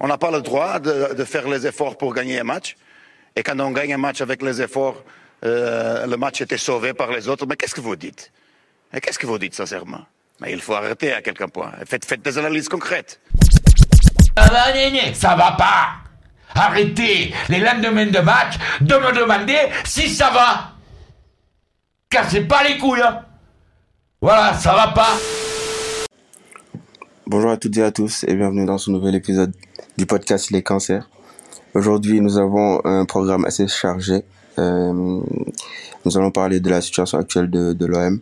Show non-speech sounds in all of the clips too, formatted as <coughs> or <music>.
On n'a pas le droit de, de, faire les efforts pour gagner un match. Et quand on gagne un match avec les efforts, euh, le match était sauvé par les autres. Mais qu'est-ce que vous dites? Qu'est-ce que vous dites sincèrement? Mais il faut arrêter à quelqu'un point. Faites, faites des analyses concrètes. Ça va, ça va pas. Arrêtez les lendemains de match de me demander si ça va. Cassez pas les couilles. Hein. Voilà, ça va pas. Bonjour à toutes et à tous et bienvenue dans ce nouvel épisode du podcast Les Cancers. Aujourd'hui, nous avons un programme assez chargé. Euh, nous allons parler de la situation actuelle de, de l'OM.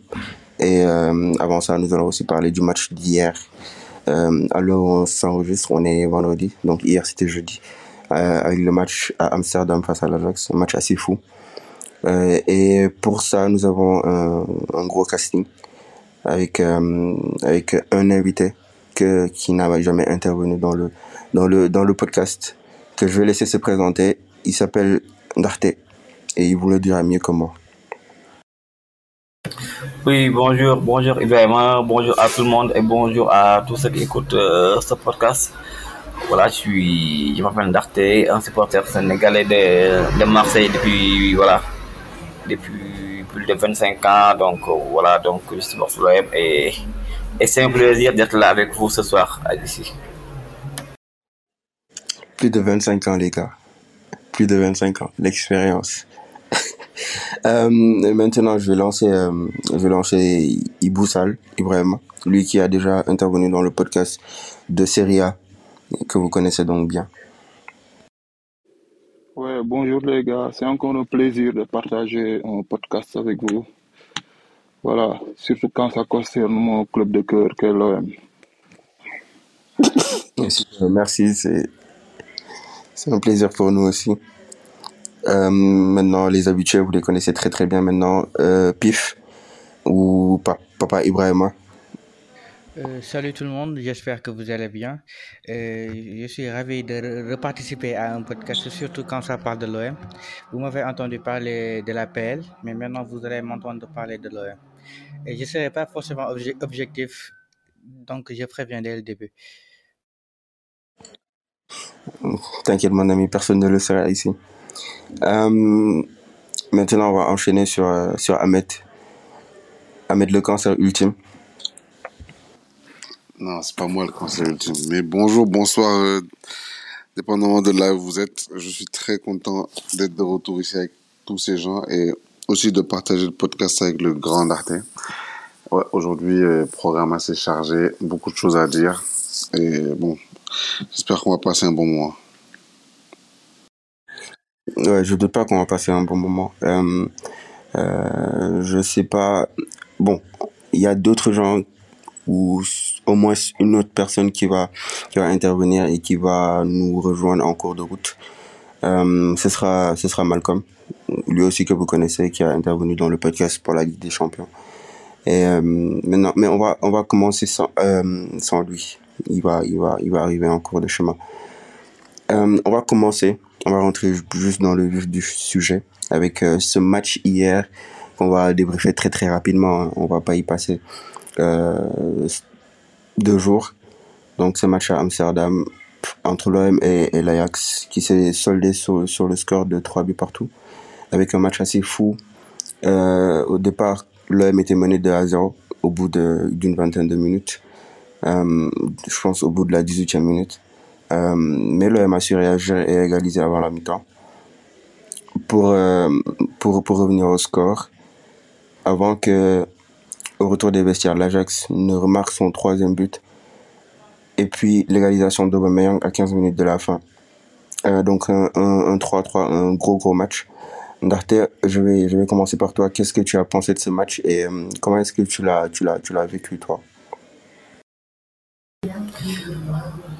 Et euh, avant ça, nous allons aussi parler du match d'hier. Euh, alors, on s'enregistre, on est vendredi. Donc hier, c'était jeudi. Euh, avec le match à Amsterdam face à l'Ajax. Un match assez fou. Euh, et pour ça, nous avons un, un gros casting avec, euh, avec un invité que, qui n'a jamais intervenu dans le, dans, le, dans le podcast, que je vais laisser se présenter. Il s'appelle Darte et il vous le dira mieux que moi. Oui, bonjour, bonjour Ibrahima, bonjour à tout le monde et bonjour à tous ceux qui écoutent euh, ce podcast. Voilà, je suis, je m'appelle Darte, un supporter sénégalais de, de Marseille depuis, voilà, depuis plus de 25 ans. Donc euh, voilà, donc je suis et et c'est un plaisir d'être là avec vous ce soir ici. Plus de 25 ans, les gars. Plus de 25 ans, l'expérience. <laughs> euh, maintenant, je vais lancer, euh, je vais lancer Iboussal, Ibrahim, lui qui a déjà intervenu dans le podcast de Serie A, que vous connaissez donc bien. Ouais, bonjour les gars, c'est encore un plaisir de partager un podcast avec vous. Voilà, surtout quand ça concerne mon club de cœur, que l'OM. Merci, c'est c'est un plaisir pour nous aussi. Euh, maintenant, les habitués, vous les connaissez très très bien maintenant. Euh, Pif ou pa Papa Ibrahima. Euh, salut tout le monde, j'espère que vous allez bien. Euh, je suis ravi de reparticiper à un podcast, surtout quand ça parle de l'OM. Vous m'avez entendu parler de la PL, mais maintenant vous allez m'entendre parler de l'OM. Je ne serai pas forcément obje objectif, donc je préviens dès le début. T'inquiète mon ami, personne ne le sera ici. Euh, maintenant, on va enchaîner sur, euh, sur Ahmed. Ahmed, le cancer ultime. Non, c'est pas moi le cancer ultime. Mais bonjour, bonsoir, euh, dépendamment de là où vous êtes. Je suis très content d'être de retour ici avec tous ces gens et aussi de partager le podcast avec le grand Arte. Ouais, aujourd'hui, euh, programme assez chargé, beaucoup de choses à dire. Et bon, j'espère qu'on va passer un bon moment. Ouais, je doute pas qu'on va passer un bon moment. Euh, euh, je sais pas. Bon, il y a d'autres gens ou au moins une autre personne qui va qui va intervenir et qui va nous rejoindre en cours de route. Euh, ce sera ce sera Malcolm, lui aussi que vous connaissez, qui a intervenu dans le podcast pour la Ligue des Champions. Et euh, maintenant, mais on va on va commencer sans euh, sans lui. Il va il va il va arriver en cours de chemin. Euh, on va commencer. On va rentrer juste dans le vif du sujet avec euh, ce match hier qu'on va débriefer très très rapidement. Hein. On va pas y passer euh, deux jours. Donc ce match à Amsterdam entre l'OM et, l'Ajax qui s'est soldé sur, sur le score de 3 buts partout avec un match assez fou. Euh, au départ, l'OM était mené 2 à 0 au bout d'une vingtaine de minutes. Euh, je pense au bout de la 18e minute. Euh, mais l'OM a su réagir et avant la mi-temps. Pour, euh, pour, pour revenir au score, avant que, au retour des vestiaires, l'Ajax ne remarque son troisième but. Et puis l'égalisation d'Aubameyang à 15 minutes de la fin. Donc un 3-3, un, un, gros gros match. Ndarte, je vais, je vais commencer par toi. Qu'est-ce que tu as pensé de ce match et comment est-ce que tu l'as, tu tu l'as vécu toi?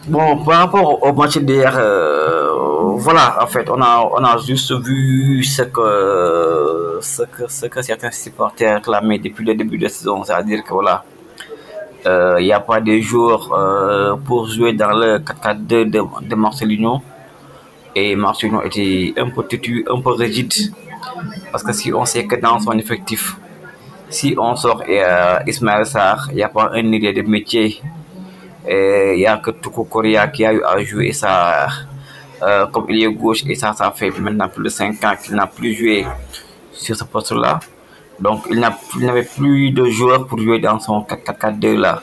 Bon, par rapport au match d'hier, euh, voilà, en fait, on a, on a juste vu ce que, ce que, ce que certains supporters réclamaient depuis le début de la saison, c'est-à-dire que voilà, il euh, n'y a pas de jours euh, pour jouer dans le 4-4-2 de, de Marcelino. Et Marcelino était un peu têtu, un peu rigide, parce que si on sait que dans son effectif, si on sort et, Ismaël Sarr, il n'y a pas un idée de métier il y a que Tuko Korea qui a eu à jouer ça comme il est gauche et ça, ça fait maintenant plus de 5 ans qu'il n'a plus joué sur ce poste-là. Donc il n'a- il n'avait plus de joueurs pour jouer dans son 4-4-2 là.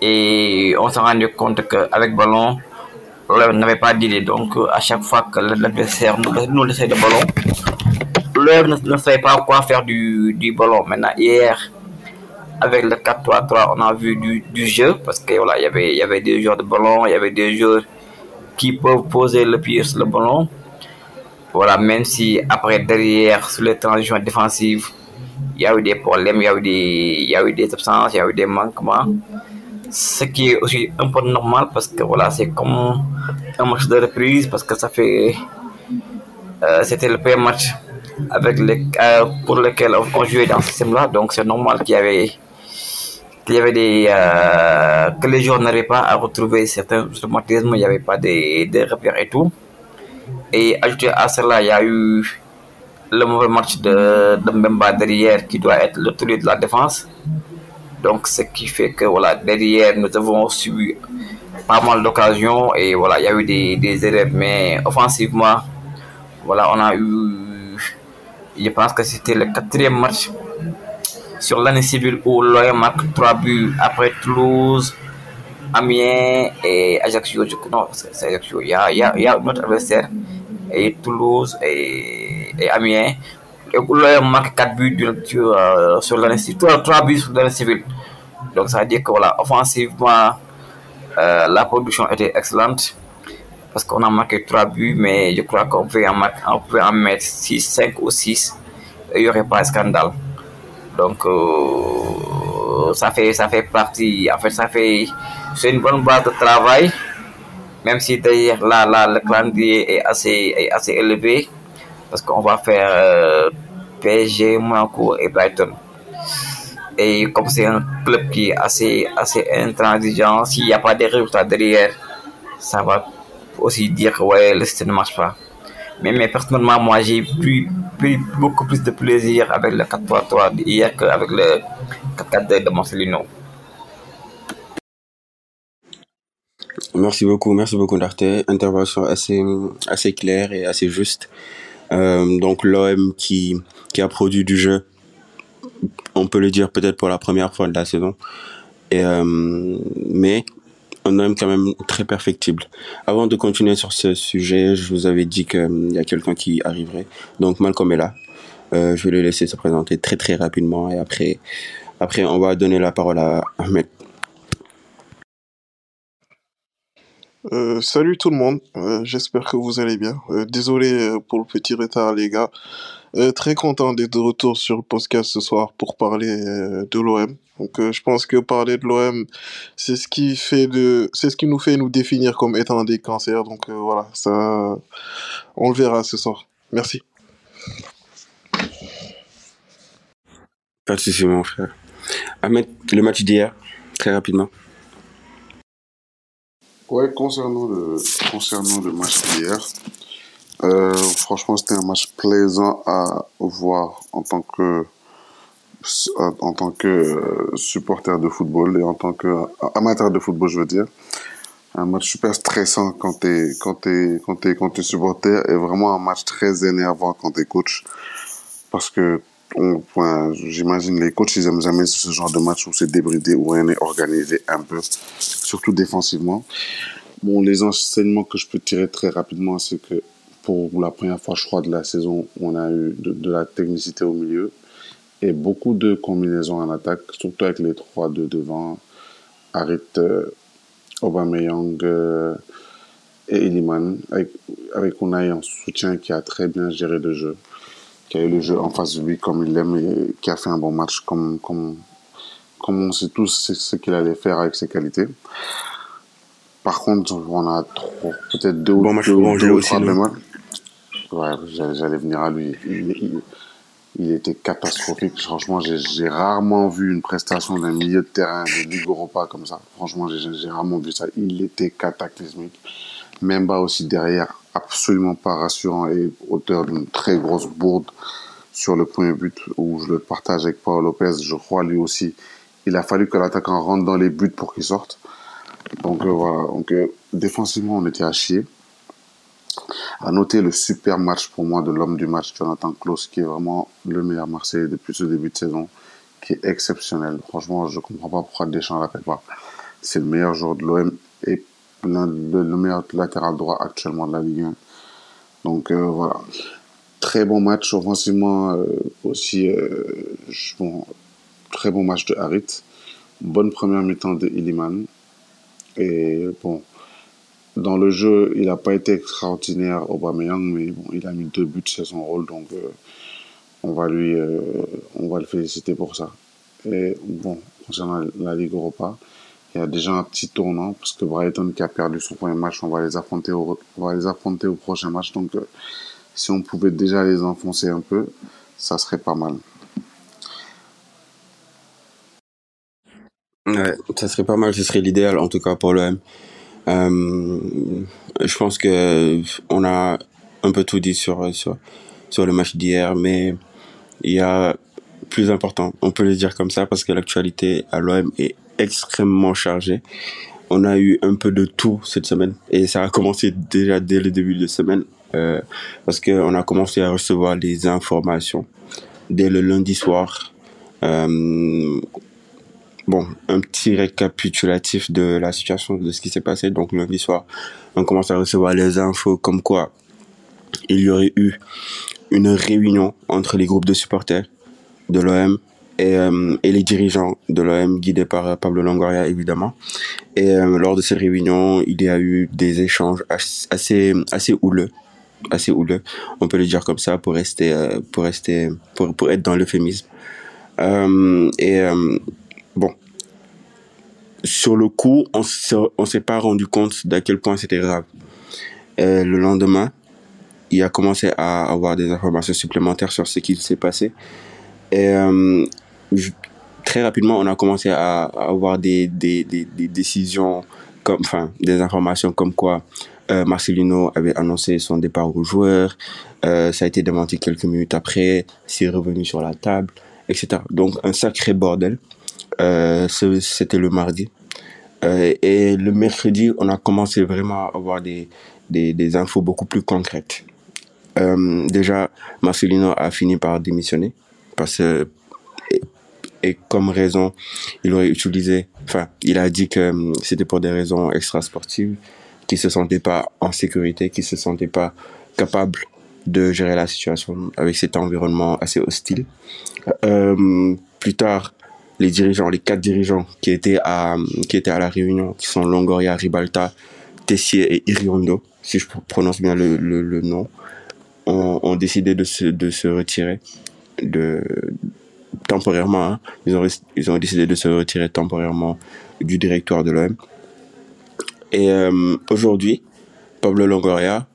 Et on s'est rendu compte qu'avec ballon, l'OM n'avait pas d'idée. Donc à chaque fois que l'adversaire nous, laissait le ballon, ne, ne savait pas quoi faire du, du ballon. Maintenant, hier, avec le 4-3-3, on a vu du, jeu parce que voilà, il y avait, il y avait des joueurs de ballon, il y avait des joueurs qui peuvent poser le pied sur le ballon. Voilà, même si après, derrière, sur les transitions défensives, il y a eu des problèmes, il y a eu des, y a eu des absences, il y a eu des manquements. Ce qui est aussi un peu normal parce que voilà, c'est comme un match de reprise parce que ça fait. euh, C'était le premier match avec les, euh, pour lequel on jouait dans ce système-là, donc c'est normal qu'il y avait qu'il y avait des euh, que les joueurs n'arrivaient pas à retrouver certains automatismes, il n'y avait pas des, des repères et tout. Et ajouté à cela, il y a eu le mauvais match de, de Mbemba derrière qui doit être le tour de la défense. Donc, ce qui fait que voilà, derrière, nous avons subi pas mal d'occasions et voilà, il y a eu des, des erreurs. Mais offensivement, voilà, on a eu, je pense que c'était le quatrième match sur l'année civile où l'OM marque 3 buts après Toulouse, Amiens et Ajaccio. Non, c'est Ajaccio. Il y a, il y, a, il y a notre adversaire, et Toulouse et, et Amiens. L'OM marque 4 buts sur, euh, sur l'année civile, 3, buts sur l'année civile. Donc ça veut dire que voilà, offensivement, euh, la production était excellente parce qu'on a marqué 3 buts, mais je crois qu'on peut en, en mettre 6, 5 ou 6 et il n'y aurait pas de scandale. Donc, euh, ça, fait, ça fait partie, en ça fait, c'est une bonne base de travail, même si d'ailleurs là, là, le calendrier est assez, est assez élevé, parce qu'on va faire euh, PSG, Monaco et Brighton. Et comme c'est un club qui est assez, assez intransigeant, s'il n'y a pas de résultats derrière, ça va aussi dire que ouais, le système ne marche pas. Mais, personnellement, moi, j'ai pris, beaucoup plus de plaisir avec le 4-3-3 hier qu'avec le 4-4-2 de Marcelino. Merci beaucoup, merci beaucoup Darte. Intervention assez, assez claire et assez juste. Euh, donc l'OM qui, qui a produit du jeu, on peut le dire peut-être pour la première fois de la saison. Et, euh, mais un OM quand même très perfectible. Avant de continuer sur ce sujet, je vous avais dit qu'il y a quelqu'un qui arriverait. Donc Malcolm est là. Euh, je vais le laisser se présenter très très rapidement et après, après on va donner la parole à Ahmed. Euh, salut tout le monde, Euh, j'espère que vous allez bien. Désolé pour le petit retard les gars. Euh, très content d'être de retour sur le podcast ce soir pour parler euh, de l'OM. Donc euh, je pense que parler de l'OM, c'est ce qui fait de, c'est ce qui nous fait nous définir comme étant des cancers. Donc euh, voilà, ça, on le verra ce soir. Merci. Pas de souci, mon frère. Ahmed, le match d'hier, très rapidement. Ouais, concernant le, concernant le match d'hier, euh, franchement, c'était un match plaisant à voir en tant que, en tant que euh, supporter de football et en tant que euh, amateur de football, je veux dire. Un match super stressant quand t'es, quand t'es, quand quand supporter et vraiment un match très énervant quand t'es coach. Parce que, j'imagine les coachs, ils aiment jamais ce genre de match où c'est débridé, où rien n'est organisé un peu, surtout défensivement. Bon, les enseignements que je peux tirer très rapidement, c'est que pour la première fois, je crois, de la saison, on a eu de, de la technicité au milieu et beaucoup de combinaisons en attaque, surtout avec les trois de devant, Harit, euh, Aubameyang euh, et Iliman, avec, avec Unai en soutien qui a très bien géré le jeu, qui a eu le jeu en face de lui comme il l'aime et qui a fait un bon match comme, comme, comme on sait tous ce qu'il allait faire avec ses qualités. Par contre, on a peut-être deux, ou- Bon deux, deux trois bémols. Ouais, j'allais venir à lui. Il, était catastrophique. Franchement, j'ai rarement vu une prestation d'un milieu de terrain de Ligue comme ça. Franchement, j'ai rarement vu ça. Il était cataclysmique. Memba aussi derrière, absolument pas rassurant et auteur d'une très grosse bourde sur le premier but où je le partage avec Paul Lopez. Je crois lui aussi. Il a fallu que l'attaquant rentre dans les buts pour qu'il sorte. Donc voilà, donc défensivement on était à chier. À noter le super match pour moi de l'homme du match, Jonathan Klaus, qui est vraiment le meilleur Marseillais depuis ce début de saison, qui est exceptionnel. Franchement, je comprends pas pourquoi Deschamps l'appelle pas. C'est le meilleur joueur de l'OM et le, le, meilleur latéral droit actuellement de la Ligue 1. Donc euh, voilà, très bon match offensivement euh, aussi. Euh, bon, très bon match de Harit. Bonne première mi-temps de Illiman. Et bon, dans le jeu, il n'a pas été extraordinaire, Aubameyang, mais bon, il a mis deux buts, c'est son rôle, donc euh, on va lui, euh, on va le féliciter pour ça. Et bon, concernant la Ligue Europa, il y a déjà un petit tournant parce que Brighton qui a perdu son premier match, on va les affronter au, on va les affronter au prochain match. Donc, euh, si on pouvait déjà les enfoncer un peu, ça serait pas mal. Ouais, ça serait pas mal, ce serait l'idéal en tout cas pour l'OM. Euh, je pense que on a un peu tout dit sur sur sur le match d'hier, mais il y a plus important, on peut le dire comme ça, parce que l'actualité à l'OM est extrêmement chargée. On a eu un peu de tout cette semaine et ça a commencé déjà dès le début de semaine euh, parce qu'on a commencé à recevoir des informations dès le lundi soir. Euh, bon, un petit récapitulatif de la situation, de ce qui s'est passé. Donc lundi soir, on commence à recevoir les infos comme quoi il y aurait eu une réunion entre les groupes de supporters de l'OM et, euh, et, les dirigeants de l'OM guidés par Pablo Longoria évidemment. Et euh, lors de cette réunion, il y a eu des échanges assez assez houleux, assez houleux, on peut le dire comme ça pour rester euh, pour rester pour pour être dans l'euphémisme. et bon, sur le coup, on ne s'est pas rendu compte d'à quel point c'était grave. Euh, le lendemain, il a commencé à avoir des informations supplémentaires sur ce qui s'est passé. Et euh, très rapidement, on a commencé à, avoir des, des, des, des, décisions, comme, enfin, des informations comme quoi euh, Marcelino avait annoncé son départ aux joueurs. Euh, ça a été démenti quelques minutes après. C'est revenu sur la table, etc. Donc, un sacré bordel. Euh, c'était le mardi. Euh, et le mercredi, on a commencé vraiment à avoir des, des, infos beaucoup plus concrètes. Euh, déjà, Marcelino a fini par démissionner parce que et, comme raison, il aurait utilisé, enfin, il a dit que c'était pour des raisons extra-sportives, qu'il se sentait pas en sécurité, qu'il se sentait pas capable de gérer la situation avec cet environnement assez hostile. Plus tard, les dirigeants, les quatre dirigeants qui étaient à, qui étaient à la réunion, qui sont Longoria, Ribalta, Tessier et Iriondo, si je prononce bien le, le, le nom, ont, décidé de se, de se retirer de, temporairement. Hein, ils, ont, ils ont décidé de se retirer temporairement du directoire de l'OM. Et euh, aujourd'hui, Pablo Longoria,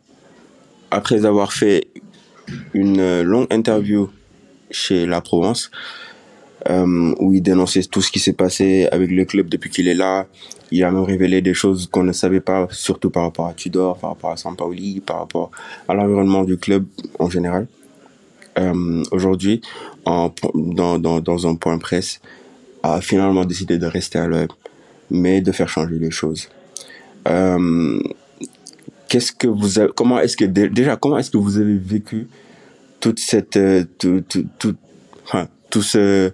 après avoir fait une longue interview chez La Provence, euh, où il dénonçait tout ce qui s'est passé avec le club depuis qu'il est là. Il a même révélé des choses qu'on ne savait pas, surtout par rapport à Tudor, par rapport à Sampaoli, par rapport à l'environnement du club en général. Euh, Aujourd'hui, dans, dans, dans un point presse, a finalement décidé de rester à l'OM, mais de faire changer les choses. Euh, qu'est-ce que vous avez, comment est-ce que déjà comment est-ce que vous avez vécu toute cette euh, tout, tout, tout, enfin, tout ce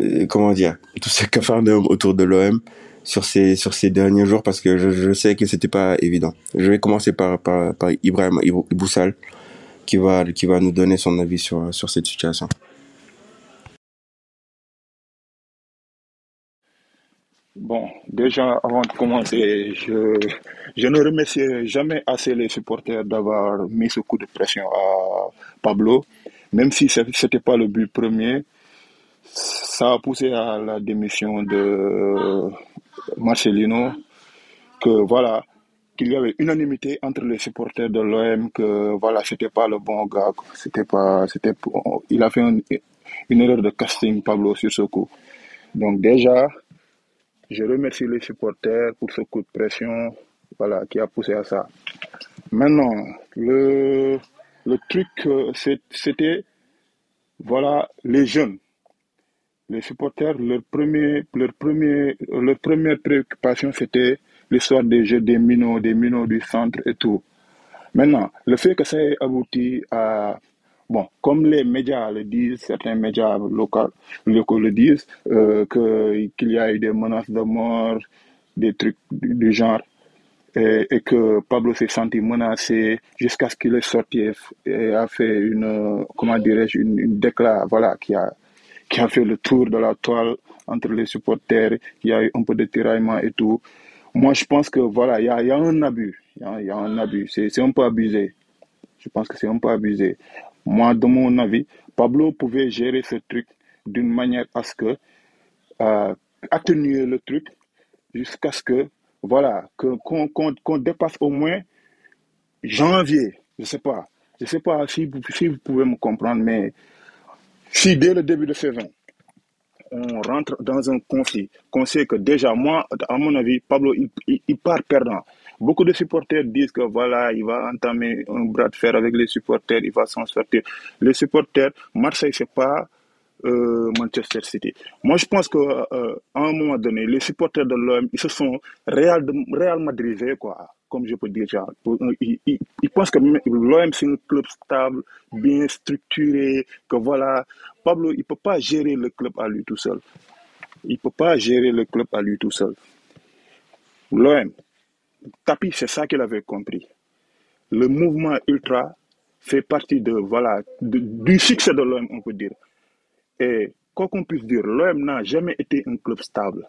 euh, comment dire tout ce cafarnaum autour de l'OM sur ces sur ces derniers jours parce que je, sais que c'était pas évident. Je vais commencer par par, par Ibrahim Iboussal qui va qui va nous donner son avis sur sur cette situation. Bon, déjà, avant de commencer, je, je ne remercie jamais assez les supporters d'avoir mis ce coup de pression à Pablo, même si ce n'était pas le but premier ça a poussé à la démission de Marcelino, que voilà, qu'il y avait unanimité entre les supporters de l'OM que voilà, c'était pas le bon gars, c'était pas, c'était, il a fait une, erreur de casting Pablo sur ce coup. Donc déjà, je remercie les supporters pour ce coup de pression, voilà, qui a poussé à ça. Maintenant, le, le truc, c'était, voilà, les jeunes les supporters, leur, premier, leur, premier, leur première préoccupation, c'était l'histoire des jeux des minots, des minots du centre et tout. Maintenant, le fait que ça ait abouti à Bon, comme les médias le disent, certains médias locaux, locaux le disent, euh, qu'il y a eu des menaces de mort, des trucs du genre, et, que Pablo s'est senti menacé jusqu'à ce qu'il est sorti et, a fait une, comment dirais-je, une, une déclaration, voilà, qui a, qui a fait le tour de la toile entre les supporters, il y a eu un peu de tiraillement et tout. Moi, je pense que voilà, il y a, y a un abus, il y a, un abus, c'est c'est un peu abusé. Je pense que c'est un peu abusé. Moi, de mon avis, Pablo pouvait gérer ce truc d'une manière à ce que, euh, atténuer le truc jusqu'à ce que, voilà, que, qu'on, dépasse au moins janvier. Je sais pas. Je sais pas si vous, si vous pouvez me comprendre, mais si dès le début de saison, on rentre dans un conflit, qu'on sait que déjà, moi, à mon avis, Pablo, il, il- il part perdant. Beaucoup de supporters disent que voilà, il va entamer un bras de fer avec les supporters, il va s'en sortir. Les supporters, Marseille, c'est pas euh, Manchester City. Moi, je pense que euh, un moment donné, les supporters de l'OM, ils se sont réal, réal madrisés, quoi, comme je peux dire. Genre, Pour- ils, pensent que l'OM, c'est un club stable, bien structuré, que voilà, Pablo, il ne peut pas gérer le club à lui tout seul. Il ne peut pas gérer le club à lui tout seul. L'OM, Tapi, c'est ça qu'il avait compris. Le mouvement ultra fait partie de, voilà, du succès de l'OM, on peut dire. Et quoi qu'on puisse dire, l'OM n'a jamais été un club stable.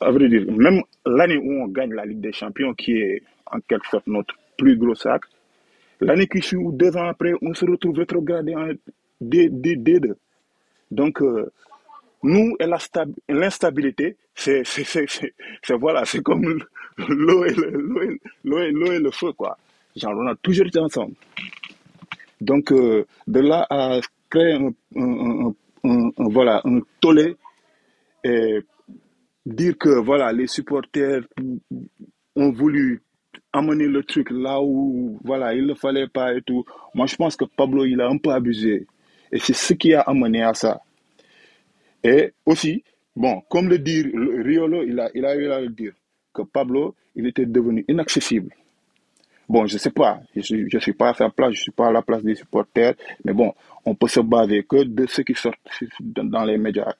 À vrai dire, même l'année où on gagne la Ligue des Champions, qui est en quelque sorte notre plus gros sac, l'année qui suit ou deux ans après, on se retrouve rétrogradé en D, D, D2. Donc, euh, nous et l'instabilité, c'est, voilà, c'est comme l'eau et et, et le feu, quoi. Genre, on a toujours été ensemble. Donc, euh, de là à créer un, voilà, un tollé et dire que voilà, les supporters ont voulu amener le truc là où voilà, il ne fallait pas et tout. Moi, je pense que Pablo, il a un peu abusé. Et c'est ce qui a amené à ça. Et aussi, bon, comme le dit Riolo, il a, il a eu à le dire, que Pablo, il était devenu inaccessible. Bon, je sais pas, je suis, je suis pas à sa place, je suis pas à la place des supporters, mais bon, on peut se baser que de ce qui sort dans les médias.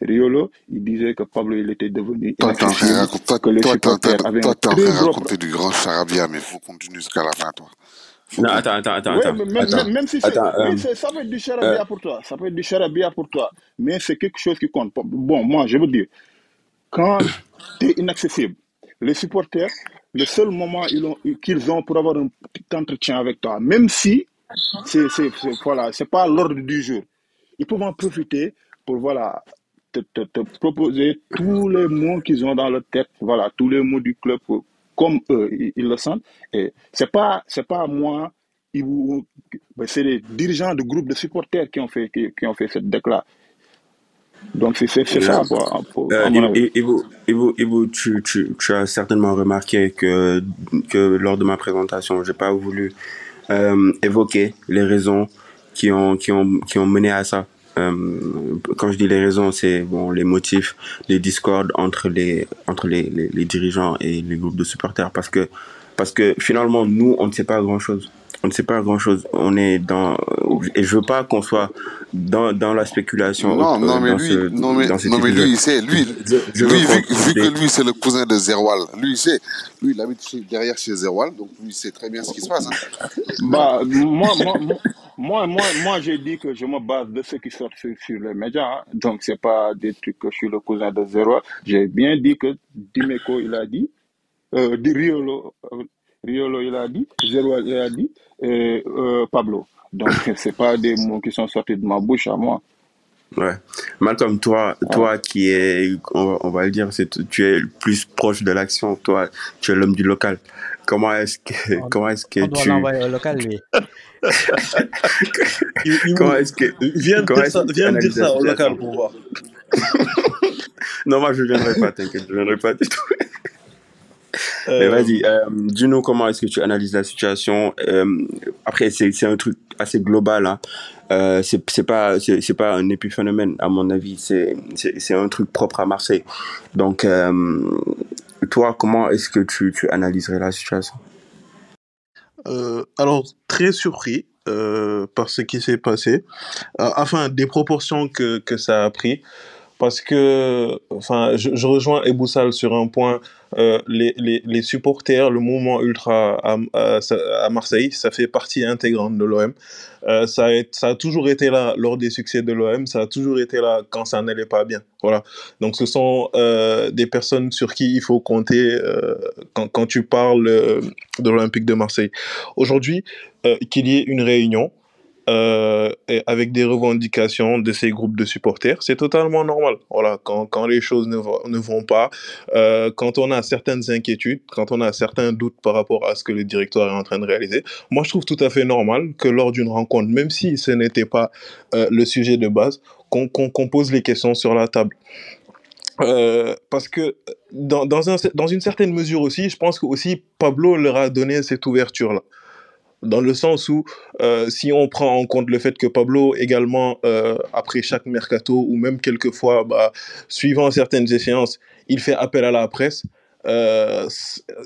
Riolo, il disait que Pablo, il était devenu Toi, t'es en train de inaccessible, raconter, toi, que les toi, supporters toi, train de gros raconter du grand charabia, mais faut continuer jusqu'à la fin, toi. Faut Non, attends, attends, attends, Oui, attends. mais même, attends. même, si c'est. Attends, euh, ça peut être du euh, charabia pour toi. Ça peut être du charabia pour toi. Mais c'est quelque chose qui compte. Bon, moi, je veux dire, quand <coughs> tu es inaccessible, les supporters, le seul moment qu'ils ont pour avoir un petit entretien avec toi, même si c'est voilà, pas l'ordre du jour, ils peuvent en profiter pour voilà te, proposer tous les mots qu'ils ont dans leur tête, voilà, tous les mots du club comme eux ils, le sentent. Et c'est pas pas moi, ben, c'est les dirigeants du groupe de supporters qui ont fait qui ont fait cette déclaration. Donc c'est ça quoi. Ivo, tu, tu, tu as certainement remarqué que, que lors de ma présentation, j'ai pas voulu euh, évoquer les raisons qui ont, qui ont, qui ont mené à ça. Euh, quand je dis les raisons, c'est bon, les motifs, les discordes entre les, entre les, les, les dirigeants et les groupes de supporters. Parce que, parce que finalement, nous, on ne sait pas grand chose. On ne sait pas grand chose. On est dans, et je veux pas qu'on soit dans, dans la spéculation Non, non, mais lui, ce, non, mais, non, lui, il sait, lui, Je, je lui, vu, que lui, c'est le cousin de Zerwal, lui, il sait, lui, il habite derrière chez Zerwal, donc lui, il sait très bien ce qui se passe. hein. Bah, moi, moi, moi, moi, moi, moi, j'ai dit que je me base de ce qui sort sur, sur les médias. hein. Donc, c'est pas des trucs que je suis le cousin de Zéro. J'ai bien dit que Dimeco, il a dit, euh, Riolo, euh, Riolo, il a dit, Zéro, il a dit, et euh, Pablo. Donc, <laughs> c'est pas des mots qui sont sortis de ma bouche à moi. Ouais. Malcolm, toi, qui est, on va, on va le dire, c'est, tu es le plus proche de l'action. Toi, tu es l'homme du local. Comment est-ce que, On, comment est-ce que on doit tu, l'envoyer au local, lui. <laughs> Comment est-ce que, Viens comment dire ça, viens dire au local pour voir. <laughs> Non, moi, je viendrai pas, t'inquiète, je viendrai pas du tout. Mais Euh, vas-y, euh, dis-nous comment est-ce que tu analyses la situation. Euh, après, c'est un truc assez global. Hein. Euh, c'est pas c'est pas un épiphénomène à mon avis. C'est un truc propre à Marseille. Donc euh, toi, comment est-ce que tu, tu analyserais la situation? Euh, alors, très surpris par ce qui s'est passé, enfin, des proportions que, que ça a pris, parce que, enfin, je, je rejoins Eboussal sur un point, euh, les, les, les supporters, le mouvement ultra à, à, à Marseille, ça fait partie intégrante de l'OM. Euh, ça, a, ça a toujours été là lors des succès de l'OM, ça a toujours été là quand ça n'allait pas bien. Voilà. Donc, ce sont euh, des personnes sur qui il faut compter euh, quand, quand tu parles euh, de l'Olympique de Marseille. Aujourd'hui, euh, qu'il y ait une réunion euh, avec des revendications de ces groupes de supporters, c'est totalement normal. Voilà, quand, quand les choses ne, vont- pas, euh, quand on a certaines inquiétudes, quand on a certains doutes par rapport à ce que le directoire est en train de réaliser, moi je trouve tout à fait normal que lors d'une rencontre, même si ce n'était pas euh, le sujet de base, qu'on qu'on pose les questions sur la table. Parce que dans, dans, un, dans une certaine mesure aussi, je pense que aussi Pablo leur a donné cette ouverture-là dans le sens où euh, si on prend en compte le fait que Pablo également euh, après chaque mercato ou même quelquefois bah, suivant certaines échéances il fait appel à la presse euh,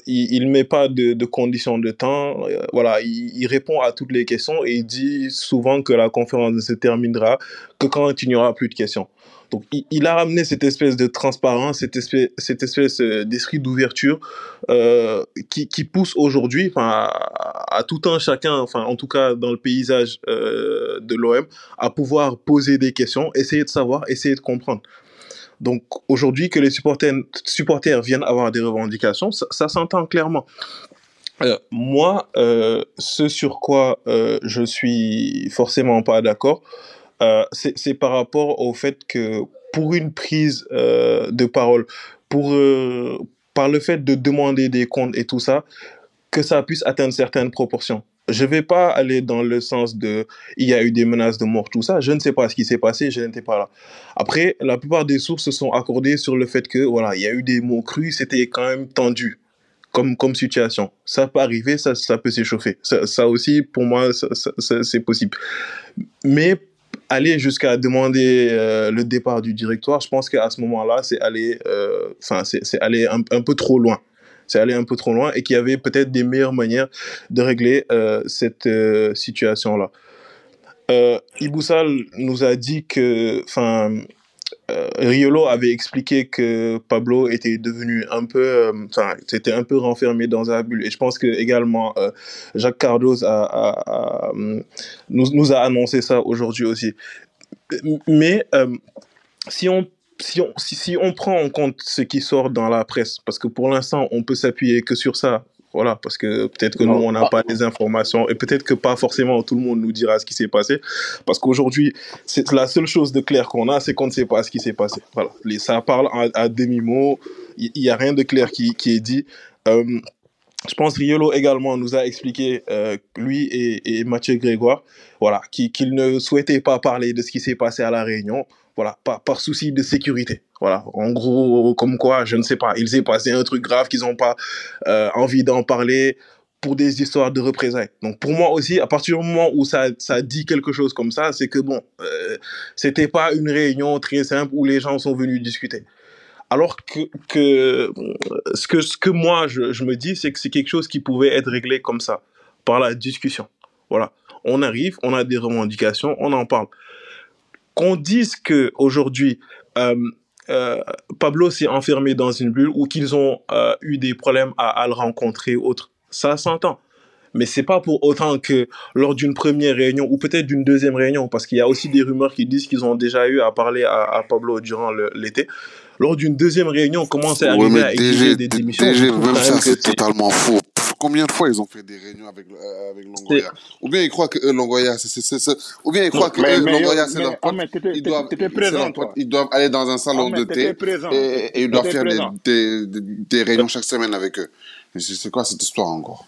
il, il met pas de, de conditions de temps voilà il, il répond à toutes les questions et il dit souvent que la conférence ne se terminera que quand il n'y aura plus de questions donc il, a ramené cette espèce de transparence cette espèce, cette espèce euh, d'esprit d'ouverture euh, qui, pousse aujourd'hui à, à tout un chacun, enfin en tout cas dans le paysage euh, de l'OM, à pouvoir poser des questions, essayer de savoir, essayer de comprendre. Donc aujourd'hui que les supporters, viennent avoir des revendications, ça, s'entend clairement. Moi, ce sur quoi je suis forcément pas d'accord, euh, c'est par rapport au fait que pour une prise euh, de parole, pour euh, par le fait de demander des comptes et tout ça, que ça puisse atteindre certaines proportions. Je vais pas aller dans le sens de il y a eu des menaces de mort, tout ça. Je ne sais pas ce qui s'est passé, je n'étais pas là. Après, la plupart des sources se sont accordées sur le fait que voilà, il y a eu des mots crus, c'était quand même tendu comme, situation. Ça peut arriver, ça, peut s'échauffer. Ça, ça aussi, pour moi, c'est possible. Mais aller jusqu'à demander euh, le départ du directoire, je pense qu'à ce moment-là, c'est aller, euh, c'est aller un, un peu trop loin. C'est aller un peu trop loin et qu'il y avait peut-être des meilleures manières de régler euh, cette euh, situation-là. Euh, Iboussal nous a dit que, enfin, euh, Riolo avait expliqué que Pablo était devenu un peu, euh, enfin, c'était un peu renfermé dans sa bulle. Et je pense que également euh, Jacques Cardoz a, nous, nous a annoncé ça aujourd'hui aussi. Mais si on si on, si on prend en compte ce qui sort dans la presse, parce que pour l'instant, on peut s'appuyer que sur ça, voilà, parce que peut-être que nous, on n'a pas les informations, et peut-être que pas forcément tout le monde nous dira ce qui s'est passé, parce qu'aujourd'hui, c'est la seule chose de clair qu'on a, c'est qu'on ne sait pas ce qui s'est passé. Voilà, Les- ça parle à, à demi-mot, il n'y a rien de clair qui, qui est dit. Euh, je pense Riolo également nous a expliqué, euh, lui et, et Mathieu Grégoire, voilà, qui- qu'il ne souhaitait pas parler de ce qui s'est passé à la Réunion, voilà, par, par souci de sécurité. Voilà, en gros, comme quoi, je ne sais pas, il s'est passé un truc grave qu'ils n'ont pas euh, envie d'en parler pour des histoires de représailles. Donc pour moi aussi, à partir du moment où ça, ça dit quelque chose comme ça, c'est que bon, euh, c'était pas une réunion très simple où les gens sont venus discuter. Alors que, que euh, ce que ce que moi je, je me dis, c'est que c'est quelque chose qui pouvait être réglé comme ça, par la discussion. Voilà, on arrive, on a des revendications, on en parle. Qu'on dise que aujourd'hui euh, euh, Pablo s'est enfermé dans une bulle ou qu'ils ont euh, eu des problèmes à, à le rencontrer autre, ça s'entend. Mais c'est pas pour autant que lors d'une première réunion ou peut-être d'une deuxième réunion, parce qu'il y a aussi des rumeurs qui disent qu'ils ont déjà eu à parler à, à Pablo durant l'été. Lors d'une deuxième réunion, on commence à Ouais, arriver à exiger des démissions. DG, même ça, c'est totalement faux. Combien de fois ils ont fait des réunions avec, euh, avec Longoria Ou bien ils croient que eux, Longoria, c'est, c'est, c'est, c'est- ou bien ils non, croient que mais, eux, mais, yo, Longoria, c'est mais leur pote. Ils doivent, t'étais c'est présent, leur pote. toi. Ils doivent aller dans un salon de thé et, et ils doivent faire des, présent. des, des, des réunions chaque semaine avec eux. C'est, quoi cette histoire encore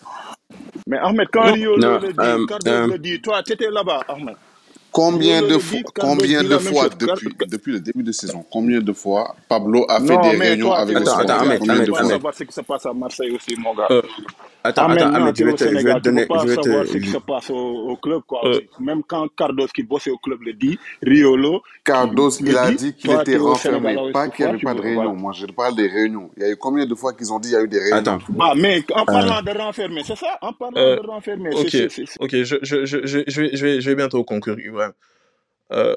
Mais Ahmed, quand Riolo Non, le dit, euh, euh, le dit, toi, t'étais là-bas, Ahmed. Combien de le fois, combien de fois depuis, depuis le début de saison, combien de fois Pablo a fait Non, des réunions toi, avec le attends, attends, supporters Ahmed, supporter, tu Combien Ahmed, de dois fois? Ahmed. savoir ce qui se passe à Marseille aussi, mon gars. euh, Attends, attends, Ahmed, tu te, je vais Sénégal, te tu donner, peux pas je vais savoir ce qui te, se passe au, au club. Quoi. Euh, Même quand Cardos, qui bossait au club, le dit, Riolo Cardos, il a dit, qu'il était renfermé, Sénégal, pas qu'il n'y avait pas de réunion. voilà. Moi, je parle des réunions. Il y a eu combien de fois qu'ils ont dit qu'il y a eu des réunions? Attends. Bah, mais en Euh, parlant de renfermer, c'est ça? En parlant euh, de renfermer, c'est- ok, c'est- ok, je, je, je, je, je vais, je, vais, je vais bientôt conclure, Ibrahim. Euh,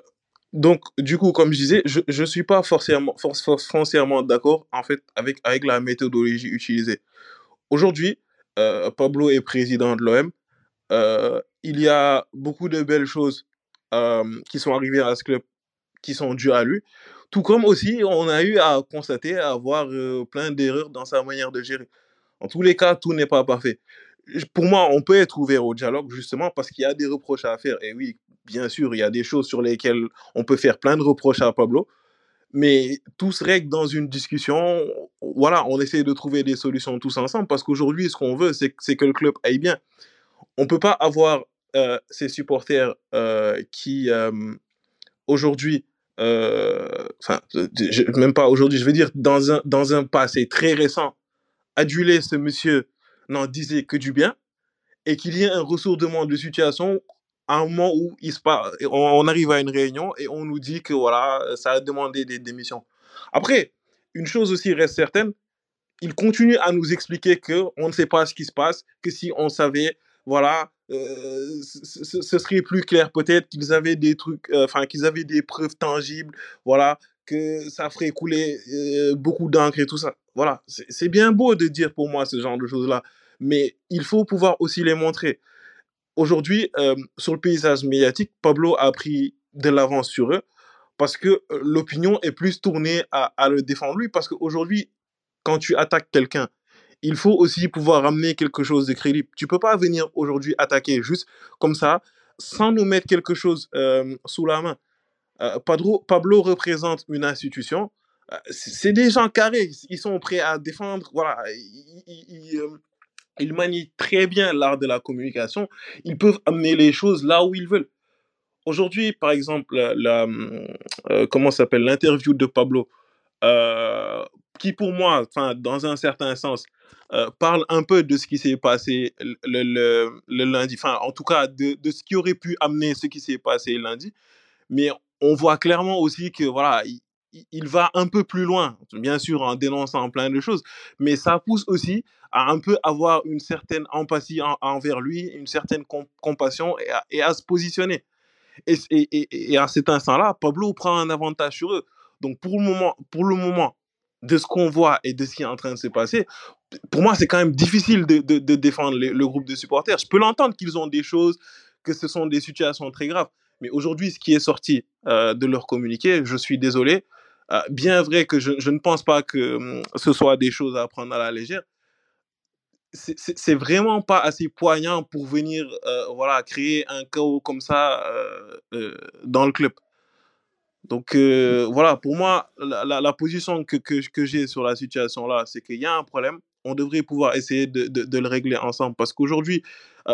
donc, du coup, comme je disais, je ne suis pas forcément, for- for- foncièrement d'accord en fait, avec, avec la méthodologie utilisée. Aujourd'hui, euh, Pablo est président de l'OM. Euh, il y a beaucoup de belles choses euh, qui sont arrivées à ce club qui sont dues à lui. Tout comme aussi, on a eu à constater, avoir euh, plein d'erreurs dans sa manière de gérer. En tous les cas, tout n'est pas parfait. Pour moi, on peut être ouvert au dialogue justement parce qu'il y a des reproches à faire. Et oui, bien sûr, il y a des choses sur lesquelles on peut faire plein de reproches à Pablo, mais tout se règle dans une discussion. Voilà, on essaie de trouver des solutions tous ensemble parce qu'aujourd'hui, ce qu'on veut, c'est que le club aille bien. On peut pas avoir euh, ces supporters euh, qui, euh, aujourd'hui, enfin, même pas aujourd'hui, je veux dire, dans un, dans un passé très récent, aduler ce monsieur n'en disait que du bien et qu'il y ait un ressourdement de situation un moment où il se pa- on, arrive à une réunion et on nous dit que voilà, ça a demandé des démissions. Après, une chose aussi reste certaine, il continue à nous expliquer que on ne sait pas ce qui se passe, que si on savait, voilà, euh, ce, serait plus clair peut-être qu'ils avaient des trucs, euh, enfin qu'ils avaient des preuves tangibles, voilà, que ça ferait couler euh, beaucoup d'encre et tout ça. Voilà, c'est bien beau de dire pour moi ce genre de choses-là, mais il faut pouvoir aussi les montrer. Aujourd'hui, euh, sur le paysage médiatique, Pablo a pris de l'avance sur eux parce que euh, l'opinion est plus tournée à, le défendre lui. Parce qu'aujourd'hui, quand tu attaques quelqu'un, il faut aussi pouvoir ramener quelque chose de crédible. Tu peux pas venir aujourd'hui attaquer juste comme ça, sans nous mettre quelque chose euh, sous la main. Pablo représente une institution. C'est des gens carrés. Ils sont prêts à défendre. Voilà. Ils, manient très bien l'art de la communication. Ils peuvent amener les choses là où ils veulent. Aujourd'hui, par exemple, la, hum, euh, comment s'appelle l'interview de Pablo, euh, qui pour moi, enfin, dans un certain sens, euh, parle un peu de ce qui s'est passé le, le- le lundi, enfin, en tout cas, de, de ce qui aurait pu amener ce qui s'est passé lundi. Mais on voit clairement aussi que, voilà, il, il- va un peu plus loin, bien sûr, en dénonçant plein de choses, mais ça pousse aussi à un peu avoir une certaine empathie en- envers lui, une certaine com- compassion et à, se positionner. Et, et, et, à cet instant-là, Pablo prend un avantage sur eux. Donc pour le moment, pour le moment de ce qu'on voit et de ce qui est en train de se passer, pour moi, c'est quand même difficile de, de, défendre le groupe de supporters. Je peux l'entendre qu'ils ont des choses, que ce sont des situations très graves. Mais aujourd'hui, ce qui est sorti euh, de leur communiqué, je suis désolé. Euh, bien vrai que je, ne pense pas que hum, ce soit des choses à prendre à la légère. C'est vraiment pas assez poignant pour venir euh, voilà, créer un chaos comme ça euh, dans le club. Donc voilà, pour moi, la, position que, que, j'ai sur la situation là, c'est qu'il y a un problème. On devrait pouvoir essayer de, de, de le régler ensemble. Parce qu'aujourd'hui,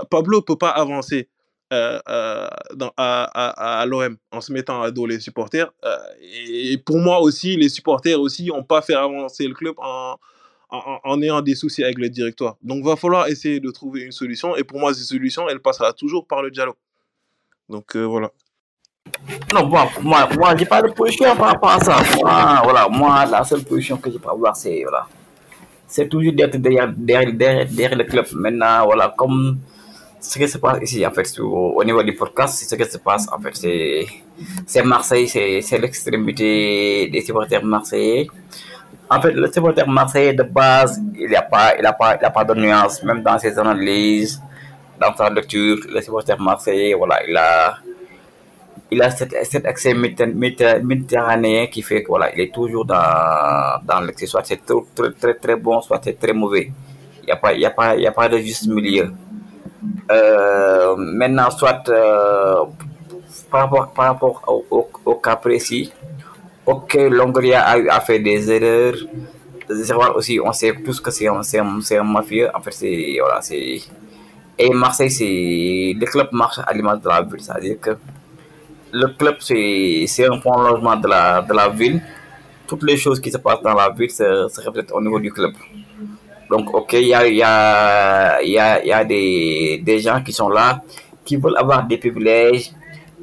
Pablo ne peut pas avancer euh, euh, à, l'OM en se mettant à dos les supporters. Euh, et pour moi aussi, les supporters aussi n'ont pas fait avancer le club en, en, ayant des soucis avec le directoire. Donc va falloir essayer de trouver une solution. Et pour moi, cette solution, elle passera toujours par le dialogue. Donc voilà. Non, moi, moi, moi j'ai pas de position par rapport à ça. Moi, voilà, moi, la seule position que j'ai pas avoir, c'est voilà, toujours d'être derrière, derrière, derrière, derrière le club. Maintenant, voilà, comme ce qui se passe ici, en fait, au niveau du podcast, c'est ce qui se passe, en fait, c'est, Marseille, c'est, l'extrémité des supporters marseillais. En fait, le supporter marseillais de base, il n'y a pas, a a pas de nuance, même dans ses analyses, dans sa lecture, le supporter marseillais, voilà, il a, il a cet, cet accès méditer- méditer- méditerranéen qui fait que voilà, il est toujours dans, dans l'excès. Soit c'est très, très, très, bon, soit c'est très mauvais. Il n'y a, a, a pas de juste milieu. Euh, maintenant, soit euh, par rapport, par rapport au, cas précis, ok, Longoria a, fait des erreurs. Aussi, on sait tous que c'est un, un, un mafieux. En fait, c'est. Voilà. Et Marseille, c'est. Le club marche à l'image de la ville. C'est-à-dire que le club, c'est un prolongement de la, de la ville. Toutes les choses qui se passent dans la ville se, se au niveau du club. Donc, ok, il y a, y a, y a, y a des, des gens qui sont là, qui veulent avoir des privilèges.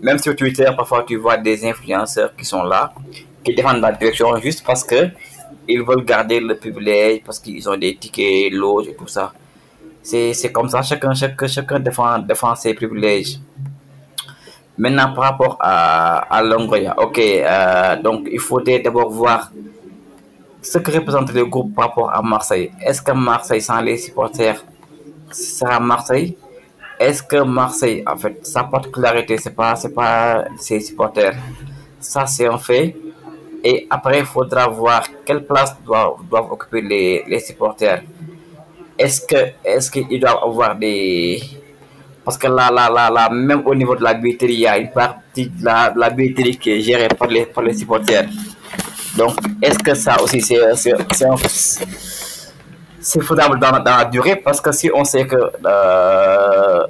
Même sur Twitter, parfois, tu vois des influenceurs qui sont là, qui défendent la direction juste parce que ils veulent garder le privilège, parce qu'ils ont des tickets, loges et tout ça. C'est comme ça, chacun, chacun, chacun défend, défend ses privilèges. Maintenant, par rapport à, à Longoria, ok, euh, donc il faudrait d'abord voir ce que représente le groupe par rapport à Marseille. Est-ce que Marseille sans les supporters sera Marseille? Est-ce que Marseille, en fait, sa particularité, c'est pas, c'est pas ses supporters. Ça, c'est un fait. Et après, il faudra voir quelle place doivent, doivent occuper les, les supporters. Est-ce que, est-ce qu'ils doivent avoir des, parce que là, là, là, là, même au niveau de la billetterie, il y a une partie de la, de la qui est gérée par les, par les supporters. Donc, est-ce que ça aussi, c'est faisable dans, dans la durée? Parce que si on sait que euh,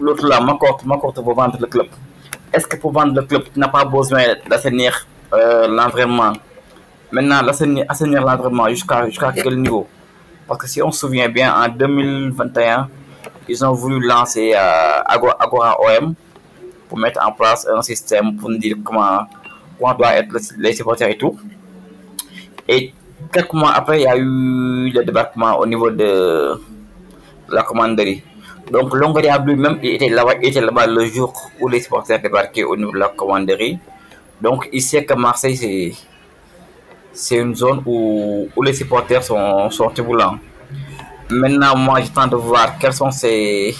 l'autre là, Macourt, Macourt veut vendre le club, est-ce que pour vendre le club, tu n'as pas besoin d'assainir euh, l'environnement Maintenant, assainir l'environnement, jusqu'à jusqu'à quel niveau? Parce que si on se souvient bien, en 2021, ils ont voulu lancer euh, Agora OM pour mettre en place un système pour nous dire comment, comment doit être le- les supporters et tout. Et quelques mois après, il y a eu le débarquement au niveau de la commanderie. Donc, Longoria lui-même était là-bas là-bas le jour où les supporters débarquaient au niveau de la commanderie. Donc, il sait que Marseille, c'est une zone où, où les supporters sont, sont turbulents. Maintenant, moi, j'attends de voir quels sont ces,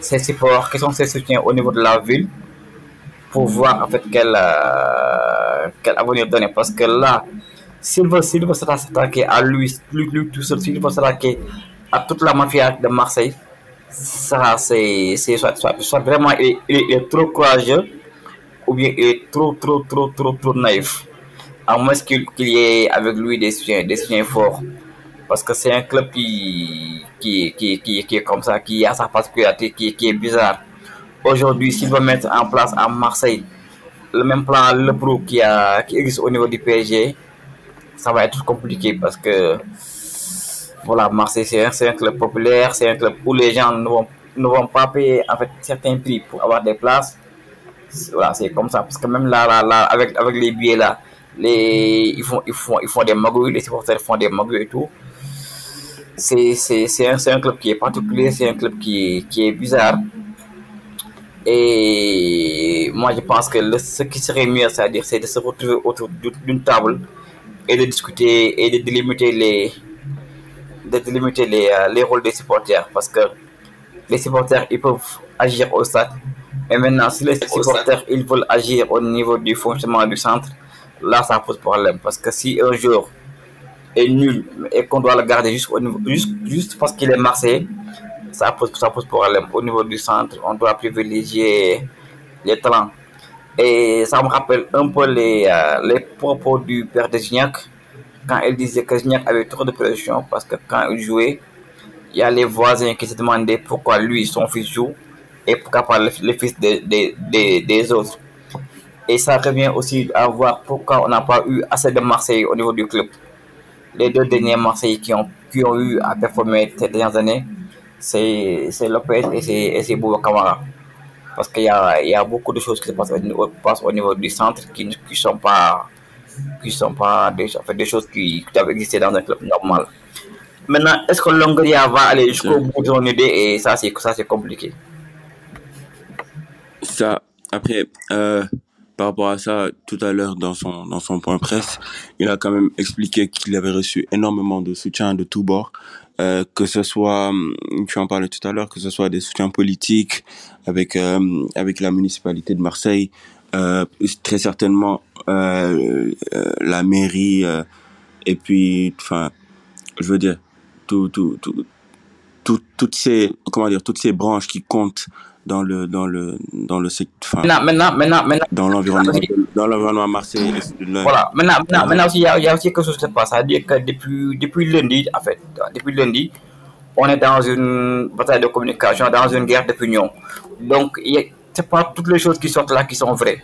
ces supports, quels sont ces soutiens au niveau de la ville pour voir en fait quel, euh, quel avenir donner? Parce que là, s'il veut, s'il s'attaquer à lui, lui, lui tout seul, s'il veut s'attaquer à toute la mafia de Marseille, ça, c'est c'est soit, soit, soit vraiment il est trop courageux ou bien il est trop, trop, trop, trop, trop naïf. À moins qu'il qu'il y ait avec lui des soutiens, des soutiens forts. Parce que c'est un club qui, qui, qui, qui, qui est comme ça, qui a sa particularité, qui, qui est bizarre. Aujourd'hui, s'il veut mettre en place à Marseille le même plan Le Pro qui, a, qui existe au niveau du PSG, ça va être compliqué parce que voilà, Marseille, c'est un, un club populaire, c'est un club où les gens ne vont, ne vont pas payer en fait, certains prix pour avoir des places. Voilà, c'est comme ça. Parce que même là, là, là avec, avec les billets là, les, ils, font, ils, font, ils font des magouilles, les supporters font des magouilles et tout. C'est un, un club qui est particulier, c'est un club qui qui est bizarre. Et moi, je pense que le- ce qui serait mieux, c'est-à-dire, c'est de se retrouver autour d'une table et de discuter et de délimiter les, de délimiter les, euh, les rôles des supporters. Parce que les supporters, ils peuvent agir au stade. Et maintenant, si les supporters, ils veulent agir au niveau du fonctionnement du centre, là, ça pose problème. Parce que si un jour est nul et qu'on doit le garder juste, au niveau, juste, juste parce qu'il est Marseillais, ça pose, ça pose problème. Au niveau du centre, on doit privilégier les talents. Et ça me rappelle un peu les, euh, les propos du père de Gignac, quand il disait que Gignac avait trop de pression parce que quand il jouait, il y a les voisins qui se demandaient pourquoi lui, son fils joue et pourquoi pas le, fils des- des- des- autres. Et ça revient aussi à voir pourquoi on n'a pas eu assez de Marseille au niveau du club. Les deux derniers Marseillais qui ont, qui ont eu à performer ces dernières années, c'est c'est Lopez et c'est Bouba Kamara. Parce qu'il y a, il y a beaucoup de choses qui se passent au niveau, passent au niveau du centre qui ne qui sont pas, qui sont pas des, en fait, des choses qui, qui doivent exister dans un club normal. Maintenant, est-ce que Longoria va aller jusqu'au bout de son idée et ça, c'est ça, c'est compliqué? Ça, après, euh, par rapport à ça, tout à l'heure dans son dans son point presse, il a quand même expliqué qu'il avait reçu énormément de soutien de tous bords, euh, que ce soit, hum, tu en parlais tout à l'heure, que ce soit des soutiens politiques avec euh, avec la municipalité de Marseille, euh, très certainement euh, euh, la mairie et puis, enfin, je veux dire, tout tout tout- toutes ces comment dire toutes ces branches qui comptent dans le dans le dans le enfin Maintenant, maintenant, maintenant, dans l'environnement dans l'environnement marseillais Voilà, maintenant, maintenant, maintenant aussi, il y, a, il y a aussi quelque chose qui se passe. C'est-à-dire que depuis, depuis lundi, en fait, depuis lundi, on est dans une bataille de communication, dans une guerre d'opinion. Donc, c'est pas toutes les choses qui sortent là qui sont vraies.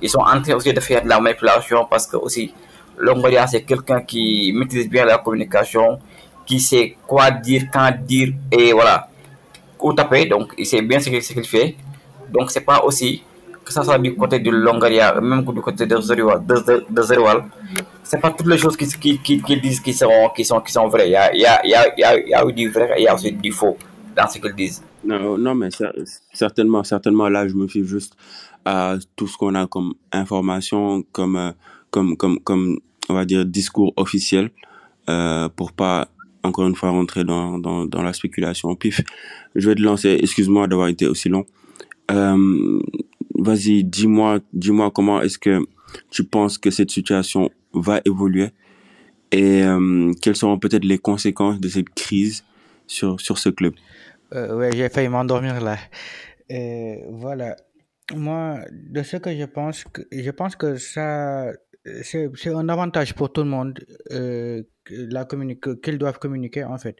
Ils sont en train aussi de faire de la manipulation parce que aussi, Longoria, c'est quelqu'un qui maîtrise bien la communication, qui sait quoi dire, quand dire, et voilà, où taper. Donc, il sait bien ce qu'il fait. Donc, c'est pas aussi que ça soit du côté de Longaria, même que du côté de Zeroual, de, de, c'est pas toutes les choses qu'ils qui, qui, qui disent qui sont, qui sont, qui sont vraies. Il y a, il y a, y a, du vrai et il y a aussi du faux dans ce qu'ils disent. Non, non, mais cer- certainement, certainement, là, je me fie juste à tout ce qu'on a comme information, comme, euh, comme, comme, comme, on va dire, discours officiel, euh, pour pas, encore une fois, rentrer dans, dans, dans la spéculation pif. Je vais te lancer, excuse-moi d'avoir été aussi long. Euh, vas-y, dis-moi, dis-moi comment est-ce que tu penses que cette situation va évoluer et euh, quelles seront peut-être les conséquences de cette crise sur, sur ce club? Euh, ouais, j'ai failli m'endormir là. Euh, voilà. Moi, de ce que je pense, que, je pense que ça, c'est un avantage pour tout le monde euh, qu'ils doivent communiquer en fait.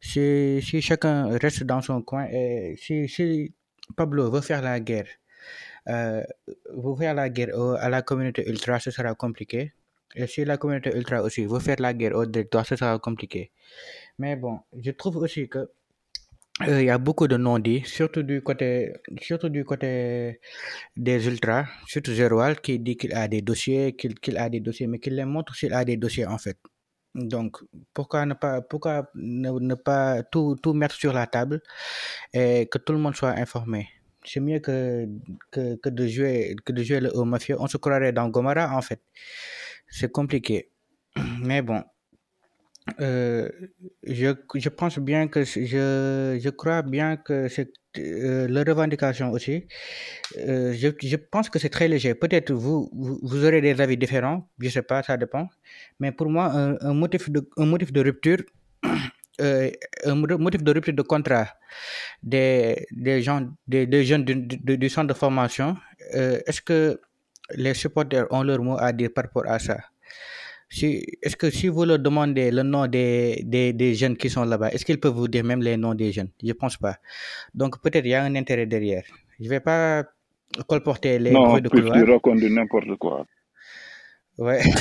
Si, si chacun reste dans son coin et si, si Pablo veut faire la guerre, euh, veut faire la guerre à la communauté ultra, ce sera compliqué. Et si la communauté ultra aussi veut faire la guerre au directoire, ce sera compliqué. Mais bon, je trouve aussi que euh, il y a beaucoup de non-dits, surtout du côté, surtout du côté des ultras, surtout Zeroual qui dit qu'il a des dossiers, qu'il a des dossiers, mais qu'il les montre s'il a des dossiers en fait. Donc, pourquoi ne pas, pourquoi ne, pas tout, tout mettre sur la table et que tout le monde soit informé? C'est mieux que, que, que de jouer, que de jouer le mafieux. On se croirait dans Gomorrah en fait. C'est compliqué. <clears throat> Mais bon, euh, je, je pense bien que je, je crois bien que c'est euh, la revendication aussi. Euh, je, je pense que c'est très léger. Peut-être vous, vous, vous aurez des avis différents, je sais pas, ça dépend. Mais pour moi, un, motif de, un motif de rupture, <coughs> euh, un mo- motif de rupture de contrat des, des gens, des, des jeunes du, du, centre de formation, est-ce que les supporters ont leur mot à dire par rapport à ça? Si, est-ce que si vous leur demandez le nom des, des, des jeunes qui sont là-bas, est-ce qu'ils peuvent vous dire même les noms des jeunes? Je pense pas. Donc peut-être il y a un intérêt derrière. Je vais pas colporter les Non, bruits de couloir. tu racontes de n'importe quoi. Ouais. <laughs>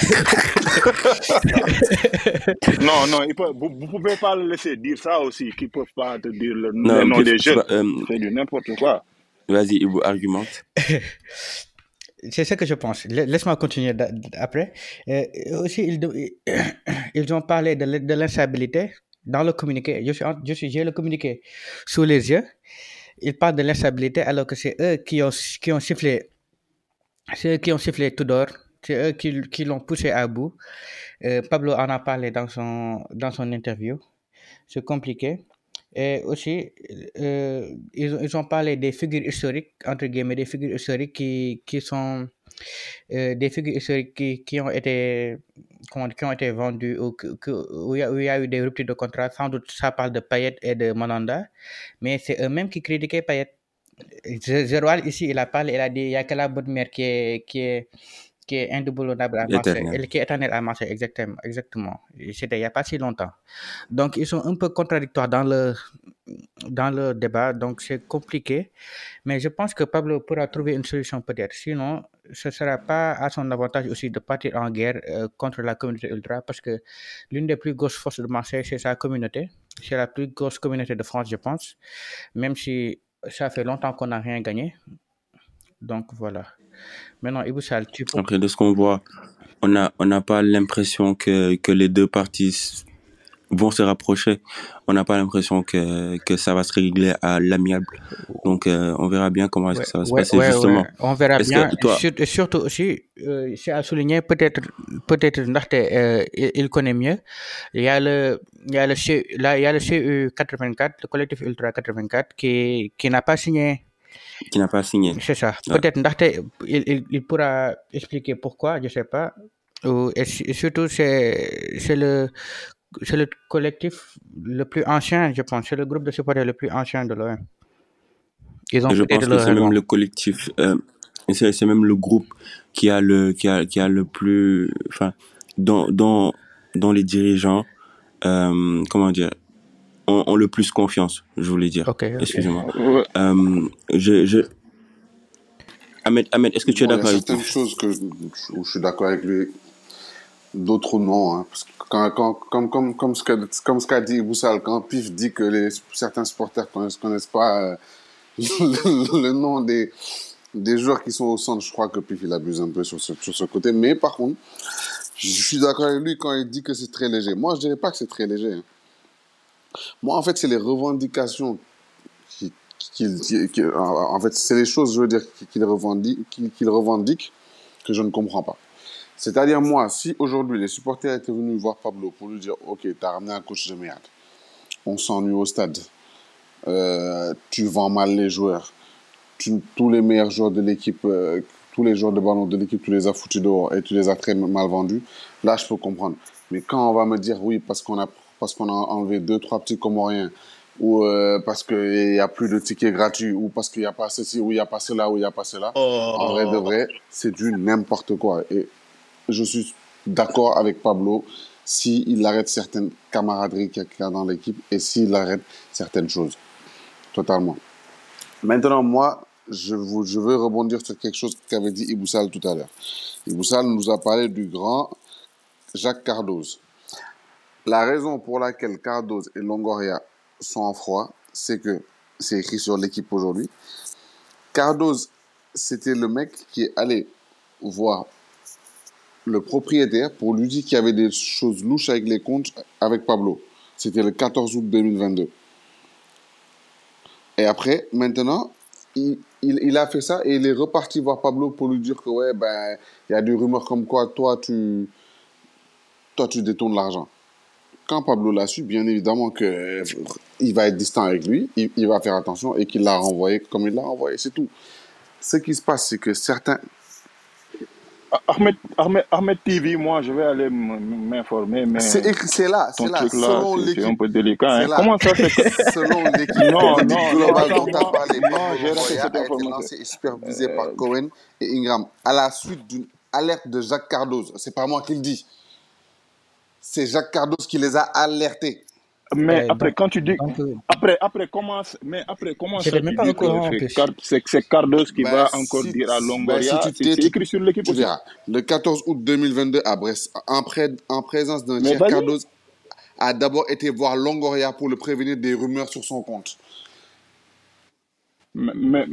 Non, non, il peut- vous ne pouvez pas le laisser dire ça aussi, qu'ils ne peuvent pas te dire le, Non, les noms pif, des tu jeunes. euh, C'est du n'importe quoi. vas-y, Ibu, argumente. <laughs> C'est ce que je pense. La- Laisse-moi continuer après. Euh, aussi, ils, ils ont parlé de l'in- de l'instabilité dans le communiqué. Je suis, je suis, j'ai le communiqué sous les yeux. Ils parlent de l'instabilité alors que c'est eux qui ont, qui ont sifflé, c'est eux qui ont sifflé tout d'or. C'est eux qui, qui l'ont poussé à bout. Euh, Pablo en a parlé dans son, dans son interview. C'est compliqué. Et aussi, euh, ils, ils ont parlé des figures historiques, entre guillemets, des figures historiques qui, qui sont euh, des figures historiques qui, qui ont été qui ont été vendues ou où, il y a, où il y a eu des ruptures de contrat. Sans doute, ça parle de Payet et de Mananda, mais c'est eux-mêmes qui critiquaient Payet. Zeroual, ici, il a parlé, il a dit il n'y a que la bonne mère qui qui est, qui est indéboulonnable à Marseille, Éternel. qui est éternelle à Marseille, exactement. exactement. C'était il n'y a pas si longtemps. Donc, ils sont un peu contradictoires dans le, dans le débat, donc c'est compliqué. Mais je pense que Pablo pourra trouver une solution peut-être. Sinon, ce ne sera pas à son avantage aussi de partir en guerre euh, contre la communauté ultra, parce que l'une des plus grosses forces de Marseille, c'est sa communauté. C'est la plus grosse communauté de France, je pense, même si ça fait longtemps qu'on n'a rien gagné. Donc voilà. Maintenant, Ibou tu peux... Après, de ce qu'on voit, on n'a on n'a pas l'impression que, que les deux parties vont se rapprocher. On n'a pas l'impression que, que ça va se régler à l'amiable. Donc, euh, on verra bien comment est-ce Ouais, que ça va se ouais, passer, ouais, justement. On verra bien. toi, surtout aussi, euh, c'est à souligner, peut-être, peut-être, euh, il, connaît mieux. Il y a le, il y a le, C- là, il y a le CU 84, le collectif Ultra 84, qui, qui n'a pas signé. Qui n'a pas signé. C'est ça. Ouais. Peut-être, ndaxte, il, il, il pourra expliquer pourquoi, je sais pas. Ou- Et, su- et surtout, c'est, c'est le, c'est le collectif le plus ancien, je pense. C'est le groupe de supporters le plus ancien de l'OM. Ils ont Je pense que c'est même raison. le collectif, euh, c'est c'est même le groupe qui a le, qui a, qui a le plus, enfin, dont, dont, dont les dirigeants, euh, comment dire, ont, ont le plus confiance, je voulais dire. Excusez-moi. Ouais. Euh, je, je, Ahmed, Ahmed, est-ce que tu es Bon, il y a d'accord avec certaines choses que, où je suis d'accord avec lui. d'autres non. Hein, parce que quand, quand, comme, comme, comme ce qu'a comme ce qu'a dit Boussal, quand Pif dit que les, certains supporters ne connaissent pas euh, <laughs> le, le nom des, des joueurs qui sont au centre, je crois que Pif il abuse un peu sur ce, sur ce côté. Mais par contre, je suis d'accord avec lui quand il dit que c'est très léger. Moi, je dirais pas que c'est très léger. hein. Moi, en fait, c'est les revendications qui, en fait, c'est les choses, je veux dire, qu'il revendique, que je ne comprends pas. C'est-à-dire, moi, si aujourd'hui les supporters étaient venus voir Pablo pour lui dire, OK, t'as ramené un coach de merde, on s'ennuie au stade, euh, tu vends mal les joueurs, tous les meilleurs joueurs de l'équipe, euh, tous les joueurs de ballon de l'équipe, tu les as foutus dehors et tu les as très mal vendus, là, je peux comprendre. Mais quand on va me dire, oui, parce qu'on a, parce qu'on a enlevé deux, trois petits Comoriens, ou euh, parce qu'il n'y a plus de tickets gratuits, ou parce qu'il n'y a pas ceci, ou il n'y a pas cela, ou il n'y a pas cela, en vrai de vrai, c'est du n'importe quoi. Et je suis d'accord avec Pablo s'il arrête certaines camaraderies qu'il y a dans l'équipe et s'il arrête certaines choses. Totalement. Maintenant, moi, je, vous, je veux rebondir sur quelque chose qu'avait dit Iboussal tout à l'heure. Iboussal nous a parlé du grand Jacques Cardoz. La raison pour laquelle Cardoz et Longoria sont en froid, c'est que c'est écrit sur l'équipe aujourd'hui. Cardoz, c'était le mec qui est allé voir le propriétaire pour lui dire qu'il y avait des choses louches avec les comptes avec Pablo. C'était le 14 août 2022. Et après, maintenant, il, a fait ça et il est reparti voir Pablo pour lui dire que ouais, ben, il y a des rumeurs comme quoi toi tu, toi, tu détournes l'argent. Quand Pablo l'a su, bien évidemment que il va être distant avec lui, il, il va faire attention et qu'il l'a renvoyé comme il l'a renvoyé, c'est tout. Ce qui se passe, c'est que certains, Ah, Ahmed, Ahmed, Ahmed TV, moi, je vais aller m'informer, mais c'est c'est là, c'est là, selon c'est c'est un l'équipe, peu délicat. c'est Hein. Comment ça fait que... <laughs> selon l'équipe, Non, l'équipe non, non, globale dont tu as parlé, Pablo a été lancé et supervisé par Euh, Cohen et Ingram à la suite d'une alerte de Jacques Cardoz. C'est pas moi qui le dis, c'est Jacques Cardoz qui les a alertés. mais Euh, après, donc, quand tu dis... Après, après, comment, mais après, comment ça même pas courant en c'est c'est Cardos qui Ben, va encore si, dire à ben, si Longoria, tu c'est écrit sur l'équipe tu aussi. verras. Le 14 août 2022 à Brest, en, pré- en présence d'un tiers, vas-y. Cardoz a d'abord été voir Longoria pour le prévenir des rumeurs sur son compte. Mais, mais,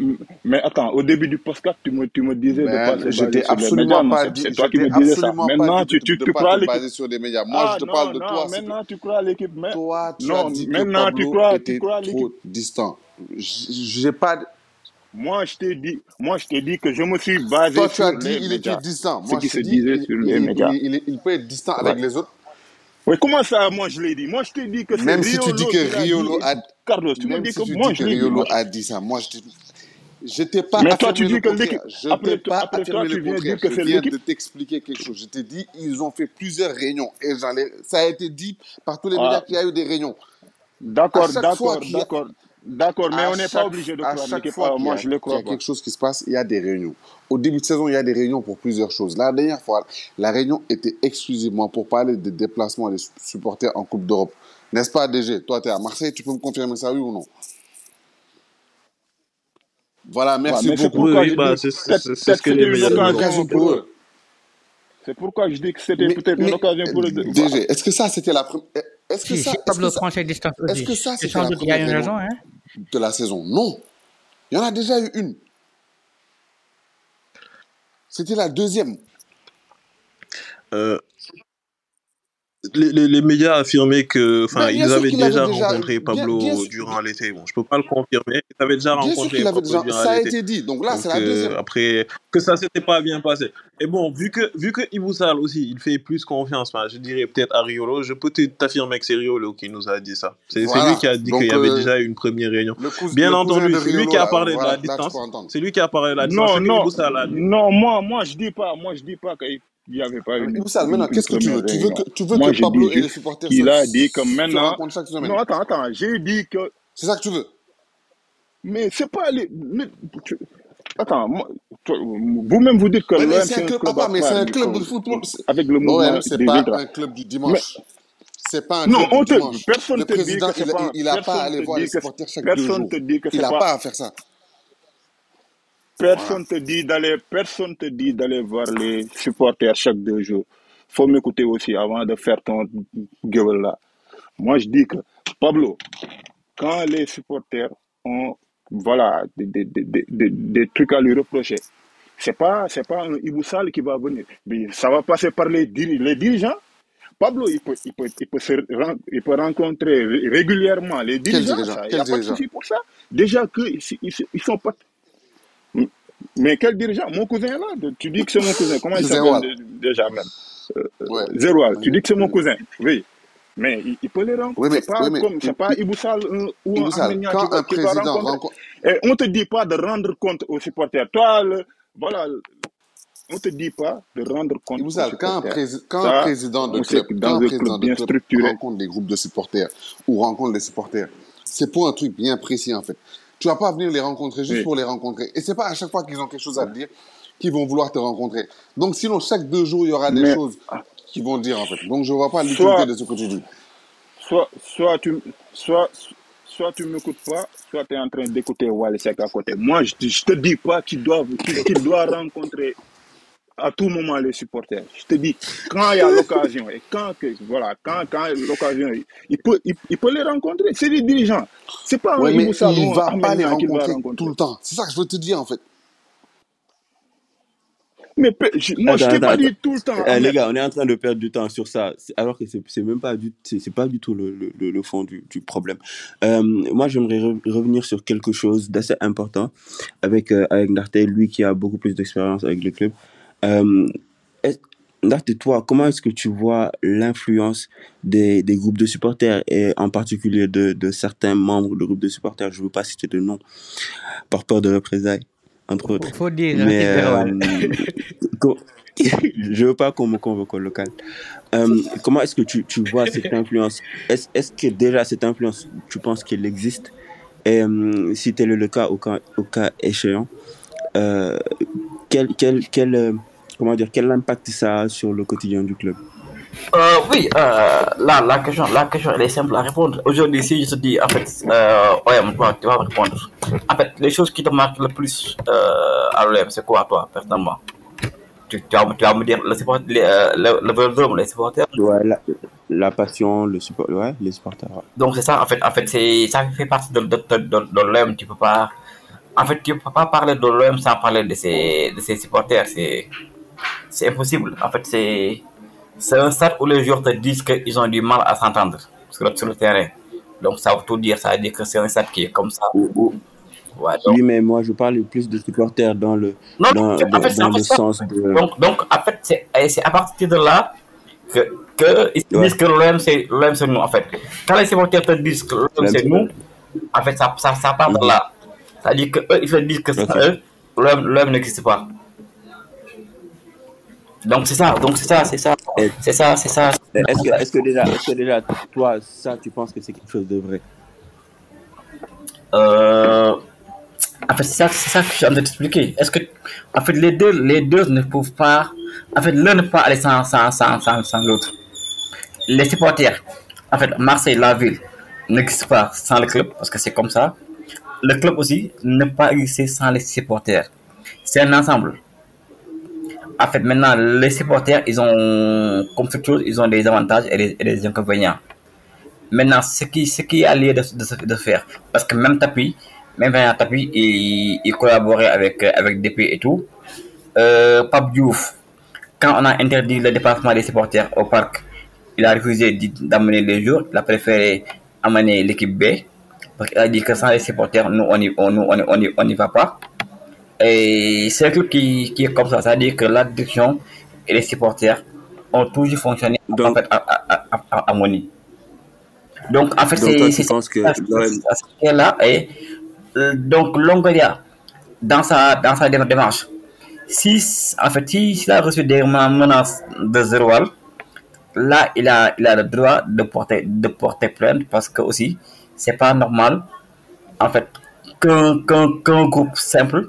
mais attends, au début du podcast, tu me, tu me disais de Ben, pas se baser t'ai sur les médias. absolument c'est dit, toi qui me disais ça. absolument Maintenant, dit tu, de, tu, de tu crois l'équipe. sur des médias. Moi, Ah je te non, parle de non, toi. que maintenant tu crois à l'équipe. Mais... toi, tu as Non, dit que maintenant tu Pablo crois, tu était crois à l'équipe. trop distant. J'ai pas. Moi, je t'ai dit, moi, je t'ai dit que je me suis basé Toi, tu as sur dit les il était médias. distant. Ce Moi, qui je se disait sur les médias. il, peut être distant avec les autres. Oui, comment ça, moi, je l'ai dit? Moi, je t'ai dit que c'est Même si tu dis que dit. Riolo a, Carlos, tu me dis si que tu moi, dis je que l'ai dit. Riolo Moi, je- a dit ça, moi, je t'ai Je t'ai pas Mais toi, tu dis que l'équipe. Je Après, pas après toi, tu viens dire que Je c'est viens l'équipe. de t'expliquer quelque chose. Je t'ai dit, ils ont fait plusieurs réunions. Et ça a été dit par tous les médias Ah, qu'il y a eu des réunions. D'accord, d'accord, d'accord. D'accord, mais à on n'est pas chaque, obligé de à croire chaque l'équipe. fois qu'il y moi, a, je le qu'il y a crois pas. quelque chose qui se passe, il y a des réunions. Au début de saison, il y a des réunions pour plusieurs choses. La dernière fois, la réunion était exclusivement pour parler des déplacements des supporters en Coupe d'Europe. N'est-ce pas, DG Toi, tu es à Marseille, tu peux me confirmer ça, oui ou non? Voilà, merci beaucoup. Oui, oui, bah, dis c'est ce que les dit. pour eux. C'est pourquoi je dis que c'était peut-être une occasion pour eux. DG, est-ce que ça, c'était la première... Est-ce que Si, ça, est-ce que ça, aussi, que ça, c'est la doute il y a première raison, hein? De la saison Non. Il y en a déjà eu une. C'était la deuxième. Euh, les, les, les médias affirmaient que, enfin, Ben, ils sûr avaient déjà déjà... rencontré Bien, bien, Pablo sûr- durant l'été. Bon, je peux pas le confirmer. Ils avaient déjà bien sûr rencontré avait Pablo déjà... durant Ça a été dit. Donc là, c'est la euh, deuxième. après que ça s'était pas bien passé. Et bon, vu que vu que Iboussal aussi, il fait plus confiance, enfin, je dirais peut-être à Riolo, je peux t'affirmer que c'est Riolo qui nous a dit ça. C'est c'est lui Voilà. qui a dit qu'il y avait euh, déjà eu une première réunion. Bien entendu, de c'est lui qui a là, parlé de voilà, la là, tu distance. C'est lui qui a parlé de la distance. Non, que non, non, moi, moi, je dis pas, moi, je dis pas qu'il n'y avait pas une, une, maintenant, qu'est-ce que tu veux? Tu veux que, tu veux Moi, que Pablo et les supporters se, a dit que maintenant. Non, attends, attends, j'ai dit que. C'est ça que tu veux? Mais c'est pas les. mais tu- Attends, vous-même vous dites que Ouais, c'est un club... Papa, mais c'est un club de football. Avec le mouvement c'est pas ultras. un club du dimanche. C'est pas un non, club on du te, dimanche. personne Le te dit président, que il, pas. il, il a pas à aller voir les supporters chaque personne jours. te dit que Il a pas. pas à faire ça. Personne te dit d'aller, personne te dit d'aller voir les supporters chaque deux jours. faut m'écouter aussi avant de faire ton gueule là. Moi, je dis que Pablo, quand les supporters ont voilà, des, des, des, des, des trucs à lui reprocher, c'est pas c'est pas un Iboussal qui va venir. Mais ça va passer par les, diri- les dirigeants. Pablo, il peut, il peut, il peut, se ren- il peut rencontrer ré- régulièrement les dirigeants. dirigeant ça, Il n'y Quel a pas de dirigeant souci pour ça. Déjà qu'ils ils, ils sont pas. Mais quel dirigeant? Mon cousin est là. de- Tu dis que c'est mon cousin. Comment il s'appelle dé- déjà même? Euh, Ouais. Zéroal. Tu dis que c'est mon cousin. Oui. Mais il, il peut les Oui, rencontrer. mais, C'est pas oui, mais comme, c'est pas Iboussal euh, ou un Iboussal, qui quand va, un qui président rencontre... Et on te dit pas de rendre compte aux supporters. Toi, le- voilà, on te dit pas de rendre compte aux Iboussal, quand un, supporters. quand un Ça, président de club, que quand dans un un président club de bien club structuré, rencontre des groupes de supporters ou rencontre des supporters, c'est pour un truc bien précis en fait. Tu vas pas venir les rencontrer juste oui. pour les rencontrer. Et c'est pas à chaque fois qu'ils ont quelque chose à te dire qu'ils vont vouloir te rencontrer. Donc sinon, chaque deux jours, il y aura des Mais choses qu'ils vont dire en fait. Donc je vois pas l'utilité soit, de ce que tu dis. soit, soit tu, soit, soit tu m'écoutes pas, soit tu es en train d'écouter Walisek à côté. Moi, je, te- je te dis pas qu'il doit, qu'il doit rencontrer à tout moment les supporters. Je te dis, quand il y a l'occasion, et quand, que, voilà, quand, quand l'occasion, il, il peut, il, il peut les rencontrer. C'est les dirigeants. C'est pas un Ouais, mais Iboussal il un va pas les rencontrer tout le temps. C'est ça que je veux te dire en fait. Mais je- moi, je Attends, t'ai attends, pas attends. dit tout le temps, Euh, les gars, on est en train de perdre du temps sur ça, alors que c'est c'est même pas du, c'est c'est pas du tout le, le, le- fond du, du problème. Euh, moi, j'aimerais re- revenir sur quelque chose d'assez important avec euh, avec Ndarte, lui qui a beaucoup plus d'expérience avec le club. Euh, est- Ndarte, toi, comment est-ce que tu vois l'influence des, des groupes de supporters et en particulier de, de certains membres de groupes de supporters? Je veux pas citer de nom par peur de représailles, entre autres. faut dire, Mais <laughs> Rachid Zerwal. euh, <laughs> je veux pas qu'on me convoque au local. Euh, comment est-ce que tu, tu vois cette <laughs> influence? Est-ce est-ce que déjà cette influence, tu penses qu'elle existe? Et euh, si tel est le cas, au cas, au cas échéant, euh, quel, quel, quel, euh, comment dire, quel impact ça a sur le quotidien du club? Euh, oui, euh, là, la question, la question, elle est simple à répondre. Aujourd'hui, si je te dis, en fait, euh, OM, toi, tu vas répondre. En fait, les choses qui te marquent le plus euh, à l'OM, c'est quoi, toi, personnellement? Tu, tu, vas, tu vas me dire le, support, les, euh, le, le vélodrome, les supporters? ouais, la, la passion, le support, ouais, les supporters. ouais. Donc, c'est ça, en fait, en fait c'est, ça fait partie de, de, de, de, de l'OM. Tu peux pas, en fait, tu peux pas parler de l'OM sans parler de ses, de ses supporters. C'est, c'est impossible. En fait, c'est, c'est un stade où les joueurs te disent qu'ils ont du mal à s'entendre sur le, sur le terrain. Donc, ça veut tout dire. Ça veut dire que c'est un stade qui est comme ça. Ouais, donc, Oui, mais moi je parle plus de supporters dans le, non, dans, en dans, fait, c'est dans en fait le sens de. Donc, donc, en fait, c'est, à partir de là que, que ils se Ouais. disent que l'OM, c'est, nous, en fait. Quand les supporters te disent que l'OM, c'est nous, en fait, ça, ça, ça part de Mhm. là. C'est-à-dire que eux, ils se disent que sans Ok. eux, l'OM, l'OM n'existe pas. Donc, c'est ça, donc c'est ça, c'est ça, c'est ça, c'est ça. Est-ce que, est-ce que déjà, est-ce que déjà, toi, ça, tu penses que c'est quelque chose de vrai? Euh, en fait, c'est ça, ça que je suis en train d'expliquer. Est-ce que, en fait, les deux, les deux ne peuvent pas, en fait, l'un ne peut pas aller sans, sans, sans, sans, sans l'autre. Les supporters, en fait, Marseille, la ville, n'existe pas sans le club, parce que c'est comme ça. Le club aussi ne peut pas exister sans les supporters. C'est un ensemble. En fait, maintenant, les supporters, ils ont, comme toute chose, ils ont des avantages et des, et des inconvénients. Maintenant, ce qui, ce qui de, de, faire, parce que même Tapi, même Vincent Tapi, il, il collaborait avec, avec DP et tout. Euh, Pape Diouf, quand on a interdit le déplacement des supporters au parc, il a refusé d'amener les joueurs, il a préféré amener l'équipe B, parce qu'il a dit que sans les supporters, nous, on n'y on, on, on, on va pas. Et c'est un club qui, qui est comme ça, c'est-à-dire que la direction et les supporters ont toujours fonctionné en Donc- fait, à, à, à, à harmonie. Donc, en fait, c'est penses que c'est là. Et euh, donc, Longoria, dans sa, dans sa dé- démarche, si, en fait, si, s'il a reçu des men- menaces de Zerwal, là, il a, il a le droit de porter, de porter plainte parce que aussi, c'est pas normal, en fait, qu'un qu'un groupe simple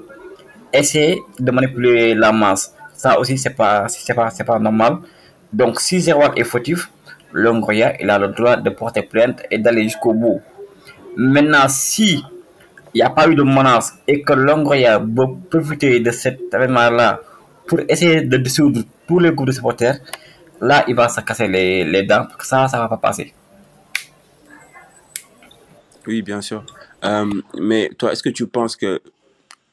essaie de manipuler la masse. Ça aussi, c'est pas, pas, pas normal. Donc, si Zerwal est fautif, Longoria, il a le droit de porter plainte et d'aller jusqu'au bout. Maintenant, si il n'y a pas eu de menace et que Longoria veut profiter de cet événement-là pour essayer de dissoudre tous les groupes de supporters, là, il va se casser les, les dents, ça, ça va pas passer. Oui, bien sûr. Euh, mais toi, est-ce que tu penses que,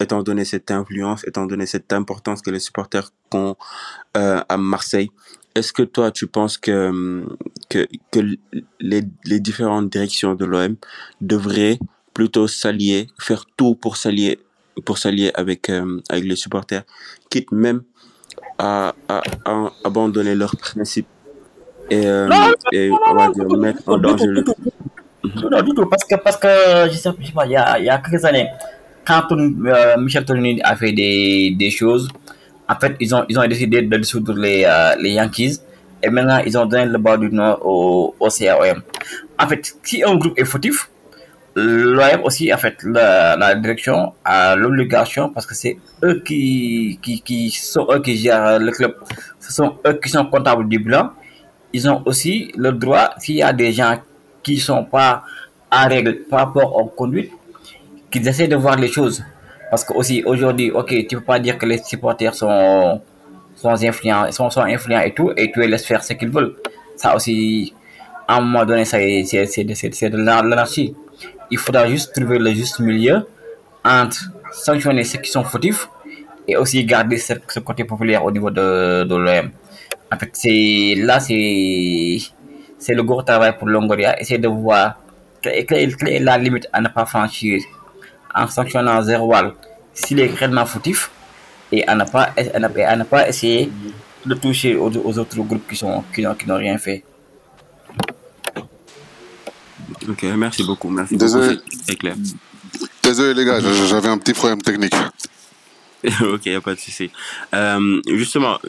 étant donné cette influence, étant donné cette importance que les supporters ont euh, à Marseille, est-ce que toi, tu penses que, que, que les, les différentes directions de l'OM devraient plutôt s'allier, faire tout pour s'allier, pour s'allier avec, euh, avec les supporters, quitte même à, à, à abandonner leurs principes et, euh, et on va dire, mettre en danger le Non, du tout, parce que, parce que je sais, je sais pas, il y a, il y a quelques années, quand euh, Michel Tonini a fait des, choses, en fait, ils ont, ils ont décidé de dissoudre les, euh, les Yankees. Et maintenant ils ont donné le bas du Nord au, au CAOM. En fait, si un groupe est fautif, l'OM aussi, en fait, la, direction a l'obligation, parce que c'est eux qui, qui, qui sont eux qui gèrent le club, ce sont eux qui sont comptables du bilan, ils ont aussi le droit, s'il y a des gens qui sont pas en règle par rapport aux conduites, qu'ils essaient de voir les choses. Parce que aussi aujourd'hui, ok, tu peux pas dire que les supporters sont, sont influents, sont, sont influents et tout, et tu les laisses faire ce qu'ils veulent. Ça aussi, à un moment donné, ça, c'est, c'est, de l'anarchie. Il faudra juste trouver le juste milieu entre sanctionner ceux qui sont fautifs et aussi garder ce, côté populaire au niveau de, de l'OM. En fait, c'est, là, c'est, c'est le gros travail pour Longoria, essayer de voir quelle est la limite à ne pas franchir en sanctionnant Zerwal s'il est réellement fautif et à ne pas, à ne, pas essayer de toucher aux, aux autres groupes qui sont qui n'ont qui n'ont rien fait. Ok, merci beaucoup. Merci Désolé. beaucoup, c'est très clair. Désolé les gars, j'avais un petit problème technique. <laughs> ok, y a pas de souci. Euh, justement,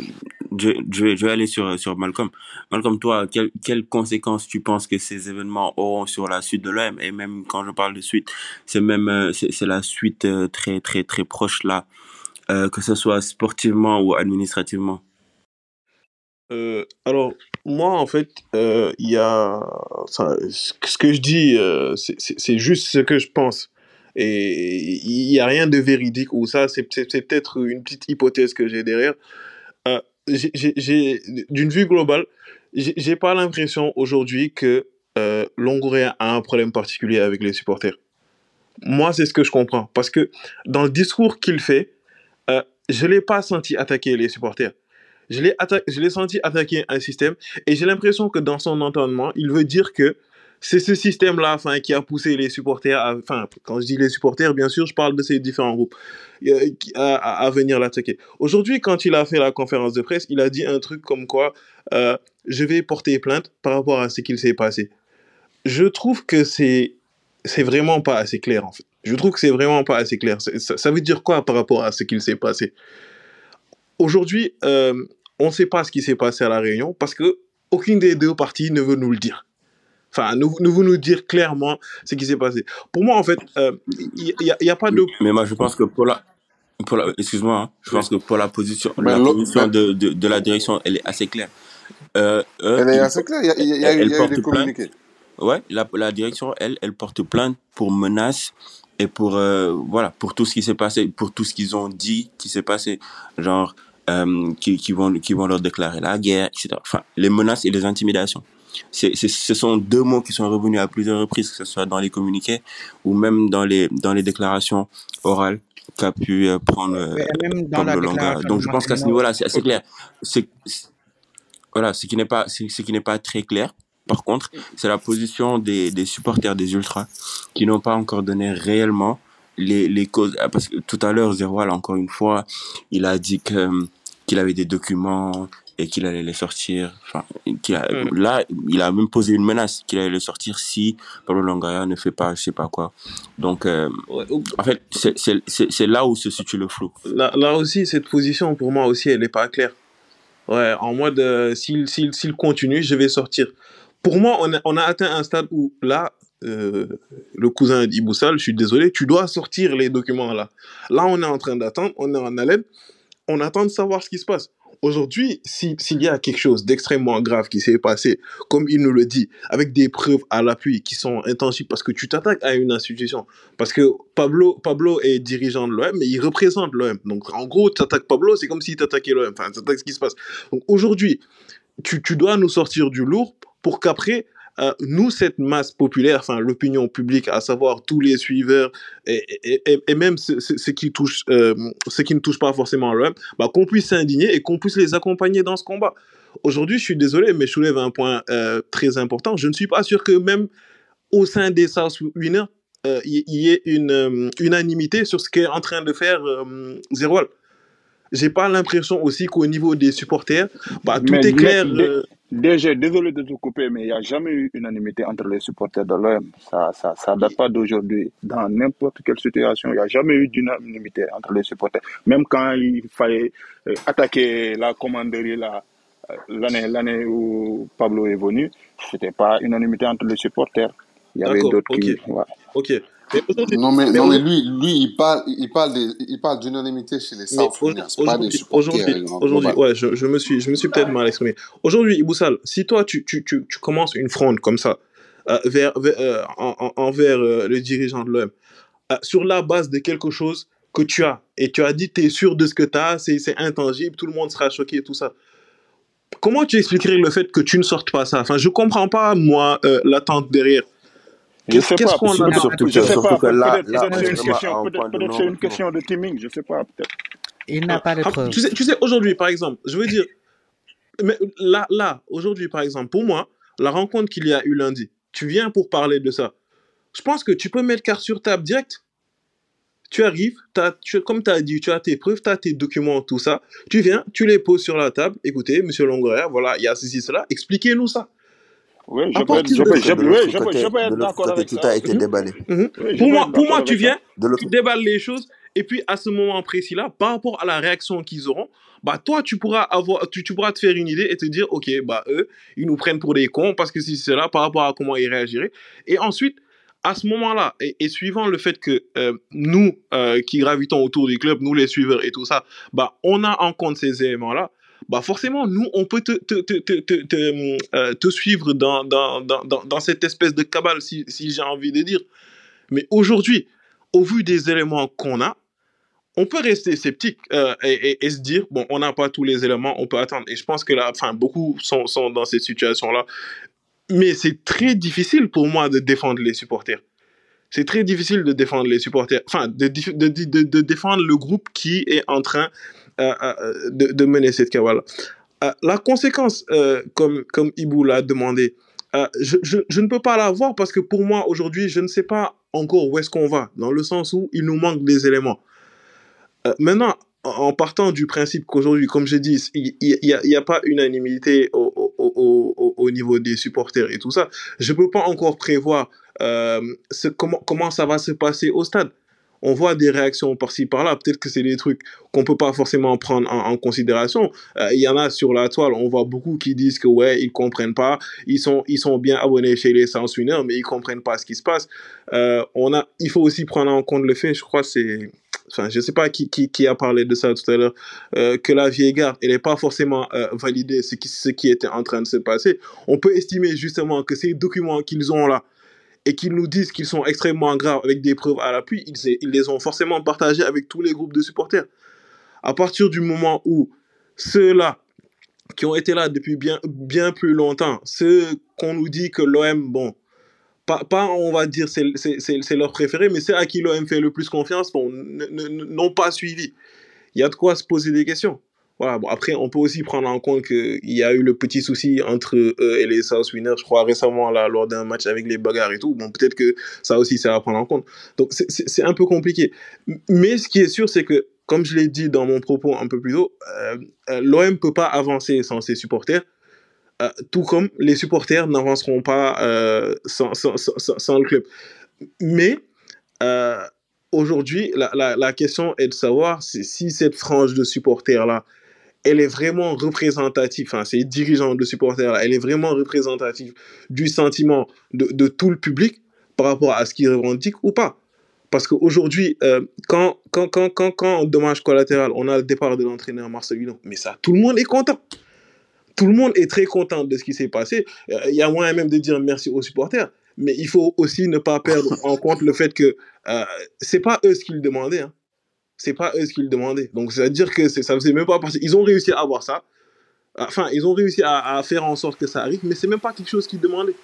je, vais- aller sur, sur Malcolm. Malcolm, toi, quelles, quelles conséquences tu penses que ces événements auront sur la suite de l'OM Et même quand je parle de suite, c'est même euh, c'est la suite euh, très très très proche là, euh, que ce soit sportivement ou administrativement. Alors, moi, en fait, il y a... ce que je dis, c'est juste ce que je pense. Et il n'y a rien de véridique ou ça, c'est peut-être une petite hypothèse que j'ai derrière. J'ai- D'une vue globale, j'ai pas l'impression aujourd'hui que euh, Longoria a un problème particulier avec les supporters. Moi, c'est ce que je comprends. Parce que dans le discours qu'il fait, euh, je l'ai pas senti attaquer les supporters. Je l'ai atta- je l'ai senti attaquer un système et j'ai l'impression que dans son entendement, il veut dire que c'est ce système-là enfin, qui a poussé les supporters, à, enfin, quand je dis les supporters, bien sûr, je parle de ces différents groupes, euh, à, à- venir l'attaquer. Aujourd'hui, quand il a fait la conférence de presse, il a dit un truc comme quoi euh, je vais porter plainte par rapport à ce qu'il s'est passé. Je trouve que c'est c'est vraiment pas assez clair en fait. Je trouve que c'est vraiment pas assez clair. Ça veut dire quoi par rapport à ce qu'il s'est passé? Aujourd'hui, euh, on ne sait pas ce qui s'est passé à la Réunion parce que aucune des deux parties ne veut nous le dire. Enfin, ne, ne veut nous dire clairement ce qui s'est passé. Pour moi, en fait, euh, il n'y a, il y a pas de... Mais moi, je pense que pour la, pour la excuse-moi, hein, je pense que pour la position, Mais la position mais- de, de, de la direction, elle est assez claire. Euh, eux, Elle est assez claire, il y a, il y a- il y a elle, eu- elle il y a eu porte des plainte. communiqués. Ouais, la, la direction, elle, elle porte plainte pour menace et pour euh, voilà pour tout ce qui s'est passé, pour tout ce qu'ils ont dit qui s'est passé, genre euh, qui, qui vont qui vont leur déclarer la guerre, etc. Enfin, les menaces et les intimidations. C'est, c'est, ce sont deux mots qui sont revenus à plusieurs reprises, que ce soit dans les communiqués ou même dans les dans les déclarations orales qu'a pu euh, prendre euh, Ouais, et même dans Pablo la Longa. déclaration Donc je pense qu'à ce niveau-là, c'est assez clair. C'est, voilà, ce qui n'est pas, ce ce qui n'est pas très clair. Par contre, c'est la position des, des supporters des ultras qui n'ont pas encore donné réellement les, les causes. Ah, Parce que tout à l'heure, Zerwal, encore une fois, il a dit que qu'il avait des documents et qu'il allait les sortir. Enfin, a- Mm. là, il a même posé une menace qu'il allait les sortir si Pablo Longoria ne fait pas, je sais pas quoi. Donc, euh, Ouais, en fait, c'est c'est- c'est- c'est là où se situe le flou. Là, là aussi, cette position, pour moi aussi, elle n'est pas claire. Ouais, en mode, euh, s'il s'il- s'il continue, je vais sortir. Pour moi, on a, on a atteint un stade où, là, euh, le cousin d'Iboussal, je suis désolé, tu dois sortir les documents là. Là, on est en train d'attendre, on est en haleine, on attend de savoir ce qui se passe. Aujourd'hui, si- s'il y a quelque chose d'extrêmement grave qui s'est passé, comme il nous le dit, avec des preuves à l'appui qui sont intangibles, parce que tu t'attaques à une institution, parce que Pablo, Pablo est dirigeant de l'OM, mais il représente l'OM. Donc, en gros, tu attaques Pablo, c'est comme si tu attaquais l'OM. Enfin, tu attaques ce qui se passe. Donc, aujourd'hui, tu, tu dois nous sortir du lourd pour qu'après, euh, nous, cette masse populaire, enfin l'opinion publique, à savoir tous les suiveurs et, et, et, même ceux, qui touchent, euh, ceux qui ne touchent pas forcément l'OM, bah, qu'on puisse s'indigner et qu'on puisse les accompagner dans ce combat. Aujourd'hui, je suis désolé, mais je soulève un point euh, très important. Je ne suis pas sûr que même au sein des euh, il y, y ait une unanimité sur ce qu'est en train de faire Zerwal. J'ai pas l'impression aussi qu'au niveau des supporters, bah, tout Mais, est clair. euh, désolé de te couper, mais il n'y a jamais eu unanimité entre les supporters de l'OM. Ça, ça, ça date pas d'aujourd'hui. Dans n'importe quelle situation, il n'y a jamais eu d'unanimité entre les supporters. Même quand il fallait euh, attaquer la commanderie euh, l'année, où Pablo est venu, c'était pas unanimité entre les supporters. Il y avait d'autres ok, qui, ouais. ok. Non, mais, non, lui, lui, il parle, il parle des- il parle d'unanimité chez les mais South au- Winners, pas des aujourd'hui, supporters global. ouais, je, je me suis, je me suis peut-être mal exprimé. Aujourd'hui, Iboussal, si toi tu, tu, tu, tu commences une fronde comme ça euh, vers, vers, euh, en- en- envers euh, le dirigeant de l'OM, sur la base de quelque chose que tu as, et tu as dit tu es sûr de ce que tu as, c'est c'est intangible, tout le monde sera choqué et tout ça. Comment tu expliquerais le fait que tu ne sortes pas ça? Enfin, je comprends pas, moi, euh, l'attente derrière. Qu'est-ce qu'on a Surtout que, que là, peut-être, là, peut-être on c'est est une question, de timing, je sais pas, peut-être. Il n'a pas de preuves. tu sais, tu sais aujourd'hui, par exemple, je veux dire, mais là, là aujourd'hui, par exemple, pour moi, la rencontre qu'il y a eu lundi, tu viens pour parler de ça. Je pense que tu peux mettre carte sur table direct. Tu arrives, t'as- tu, comme tu as dit, tu as tes preuves, tu as tes documents, tout ça. Tu viens, tu les poses sur la table. Écoutez, monsieur Longoria, voilà, il y a ceci, cela. Expliquez-nous ça. Oui, je À peux être, partir je de peux, ça. je, De oui, l'autre je peux, côté, je peux de être l'autre d'accord côté, avec tout ça. a été Mhm, déballé. mhm. Oui, je Pour peux moi, être pour d'accord moi, tu avec ça. viens, De l'autre tu déballes les choses, et puis à ce moment précis-là, par rapport à la réaction qu'ils auront, bah toi, tu pourras avoir, tu, tu pourras te faire une idée et te dire, ok, bah eux, ils nous prennent pour des cons parce que si c'est là, par rapport à comment ils réagiraient. Et ensuite, à ce moment-là, et, et suivant le fait que euh, nous, euh, qui gravitons autour du club, nous les suiveurs et tout ça, bah on a en compte ces éléments-là. Bah forcément, nous, on peut te, te, te, te, euh, te suivre dans, dans, dans, dans, cette espèce de cabale, si, j'ai envie de dire. Mais aujourd'hui, au vu des éléments qu'on a, on peut rester sceptique euh, et, se dire, bon, on n'a pas tous les éléments, on peut attendre. Et je pense que là, enfin, beaucoup sont, sont dans cette situation-là. Mais c'est très difficile pour moi de défendre les supporters. C'est très difficile de défendre les supporters, enfin, de, de, de, défendre le groupe qui est en train de, mener cette cavale. Euh, la conséquence, euh, comme, comme Ibou l'a demandé, euh, je, je, je ne peux pas la voir parce que pour moi, aujourd'hui, je ne sais pas encore où est-ce qu'on va, dans le sens où il nous manque des éléments. Maintenant, en partant du principe qu'aujourd'hui, comme j'ai dit, il n'y a, a pas unanimité au, au, au, au, au niveau des supporters et tout ça, je ne peux pas encore prévoir comment, comment ça va se passer au stade. On voit des réactions par-ci par-là, peut-être que c'est des trucs qu'on peut pas forcément prendre en, considération. Euh, Il y en a sur la toile, on voit beaucoup qui disent que ouais, ils comprennent pas, ils sont, ils sont bien abonnés chez les South Winners, mais ils comprennent pas ce qui se passe. Euh, on a, il faut aussi prendre en compte le fait, je crois, c'est, enfin, je sais pas qui, qui, a parlé de ça tout à l'heure, euh, que la vieille garde, elle n'est pas forcément validée ce qui, ce qui était en train de se passer. On peut estimer justement que ces documents qu'ils ont là, et qu'ils nous disent qu'ils sont extrêmement graves avec des preuves à l'appui, ils, les ont forcément partagés avec tous les groupes de supporters. À partir du moment où ceux-là qui ont été là depuis bien, bien plus longtemps, ceux qu'on nous dit que l'OM, bon, pas, on va dire c'est c'est- c'est- c'est leur préféré, mais ceux à qui l'OM fait le plus confiance, bon, n'ont pas suivi. Il y a de quoi se poser des questions. Voilà, bon, après, on peut aussi prendre en compte qu'il y a eu le petit souci entre eux et les South Winners, je crois, récemment, là, lors d'un match avec les bagarres et tout. Bon, peut-être que ça aussi, c'est à prendre en compte. Donc, c'est- un peu compliqué. Mais ce qui est sûr, c'est que, comme je l'ai dit dans mon propos un peu plus tôt, euh, euh, l'OM peut pas avancer sans ses supporters. Euh, tout comme les supporters n'avanceront pas sans, sans, sans, sans- le club. Mais aujourd'hui, la, la, la question est de savoir si, si cette frange de supporters-là, elle est vraiment représentative, ces dirigeants de supporters-là, elle est vraiment représentative du sentiment de, tout le public par rapport à ce qu'ils revendiquent ou pas. Parce qu'aujourd'hui, euh, quand, quand, quand, quand, quand, dommage collatéral, on a le départ de l'entraîneur Marcelino, mais ça, tout le monde est content tout le monde est très content de ce qui s'est passé. Euh, Il y a moyen même de dire merci aux supporters, mais il faut aussi ne pas perdre en compte le fait que euh, c'est pas eux ce qu'ils demandaient. Hein. C'est pas eux ce qu'ils demandaient. Donc c'est à dire que ça faisait même pas parce ils ont réussi à avoir ça. Enfin, ils ont réussi à, à faire en sorte que ça arrive, mais c'est même pas quelque chose qu'ils demandaient.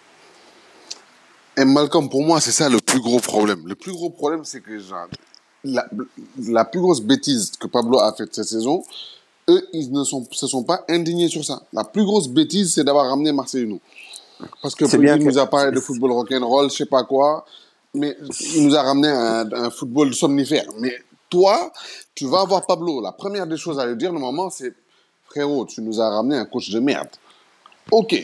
Et Malcolm, pour moi, c'est ça le plus gros problème. Le plus gros problème, c'est que genre, la, la plus grosse bêtise que Pablo a faite cette saison, eux, ils ne sont, se sont pas indignés sur ça. La plus grosse bêtise, c'est d'avoir ramené Marcelino. Parce que bien il que- nous a parlé de football rock'n'roll, je sais pas quoi, mais il nous a ramené un, un football somnifère. Mais toi, tu vas voir Pablo. La première des choses à lui dire, normalement, c'est frérot, tu nous as ramené un coach de merde. Ok.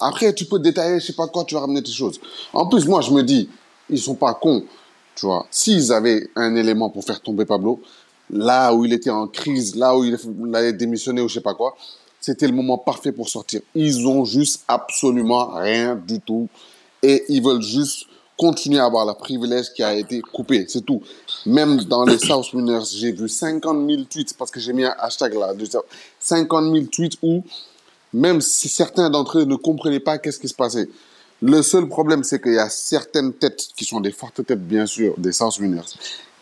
Après, tu peux détailler, je sais pas quoi, tu vas ramener tes choses. En plus, moi, je me dis, ils sont pas cons, tu vois. S'ils avaient un élément pour faire tomber Pablo, là où il était en crise, là où il allait démissionner ou je sais pas quoi, c'était le moment parfait pour sortir. Ils ont juste absolument rien du tout et ils veulent juste continuer à avoir le privilège qui a été coupé, c'est tout. Même dans les South Winners, j'ai vu 50 000 tweets parce que j'ai mis un hashtag là, de 50 000 tweets où même si certains d'entre eux ne comprenaient pas qu'est-ce qui se passait. Le seul problème, c'est qu'il y a certaines têtes, qui sont des fortes têtes, bien sûr, des South Winners,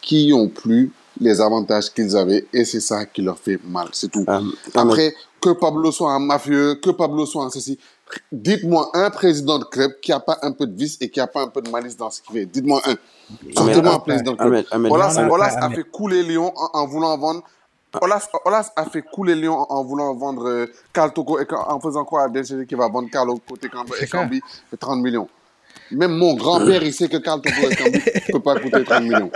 qui ont plus les avantages qu'ils avaient, et c'est ça qui leur fait mal, c'est tout. Euh, Après, que Pablo soit un mafieux, que Pablo soit un ceci, dites-moi un président de club qui a pas un peu de vice et qui a pas un peu de malice dans ce qu'il fait. Dites-moi un. Sortez-moi un président de club. Olas, a fait couler Lyon en, en voulant vendre. Olas, Olas a fait couler Lyon en, en voulant vendre euh, Carl Toko et en faisant quoi à DCG qui va vendre Carlo côté Cambi et C'est ça. Cambi fait 30 millions. Même mon grand-père, il sait que Carl Cambi ne peut pas coûter 30 millions.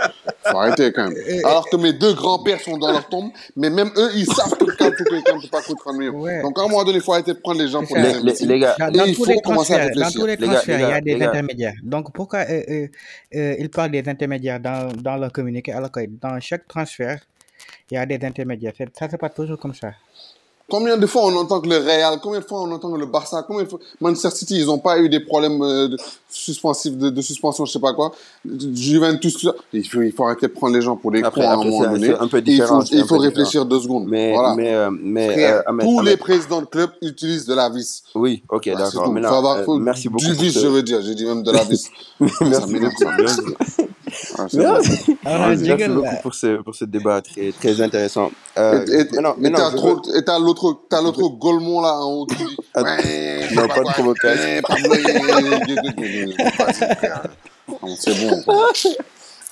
Faut arrêter quand même. Alors que mes deux grands-pères sont dans leur tombe, mais même eux, ils savent que Carl Cambi ne peut pas coûter 30 millions. Ouais. Donc à un moment donné, il faut arrêter de prendre les gens pour. Les, les, gars, Dans, Et dans il tous faut les commencer à transferts, dans réfléchir. tous les gars, transferts, il y a des gars. intermédiaires. Donc pourquoi euh, euh, euh, ils parlent des intermédiaires dans, dans leur communiqué alors que dans chaque transfert, il y a des intermédiaires. Ça, c'est pas toujours comme ça. Combien de fois on entend que le Real, combien de fois on entend que le Barça, combien de fois Manchester City, ils n'ont pas eu des problèmes euh, de, suspensifs, de, de suspension, je sais pas quoi. Juventus, tout ça. Il faut, il faut arrêter de prendre les gens pour des cons à un moment donné. un peu Et il faut, différent. il faut différent. réfléchir deux secondes. Mais, voilà. mais, euh, mais Frère, euh, tous les présidents de club utilisent de la vis. oui, ok, Voilà, d'accord. euh, merci beaucoup du vis, ce... je veux dire. J'ai dit même de la vis. <laughs> merci ça. Merci, Ah, merci, beaucoup pour ce, pour ce débat très, très intéressant. Et Euh, et- t'as veux... l'autre, Golemont là en haut qui dit, Att- ouais, non, pas pas de provocation. eh, c'est bon.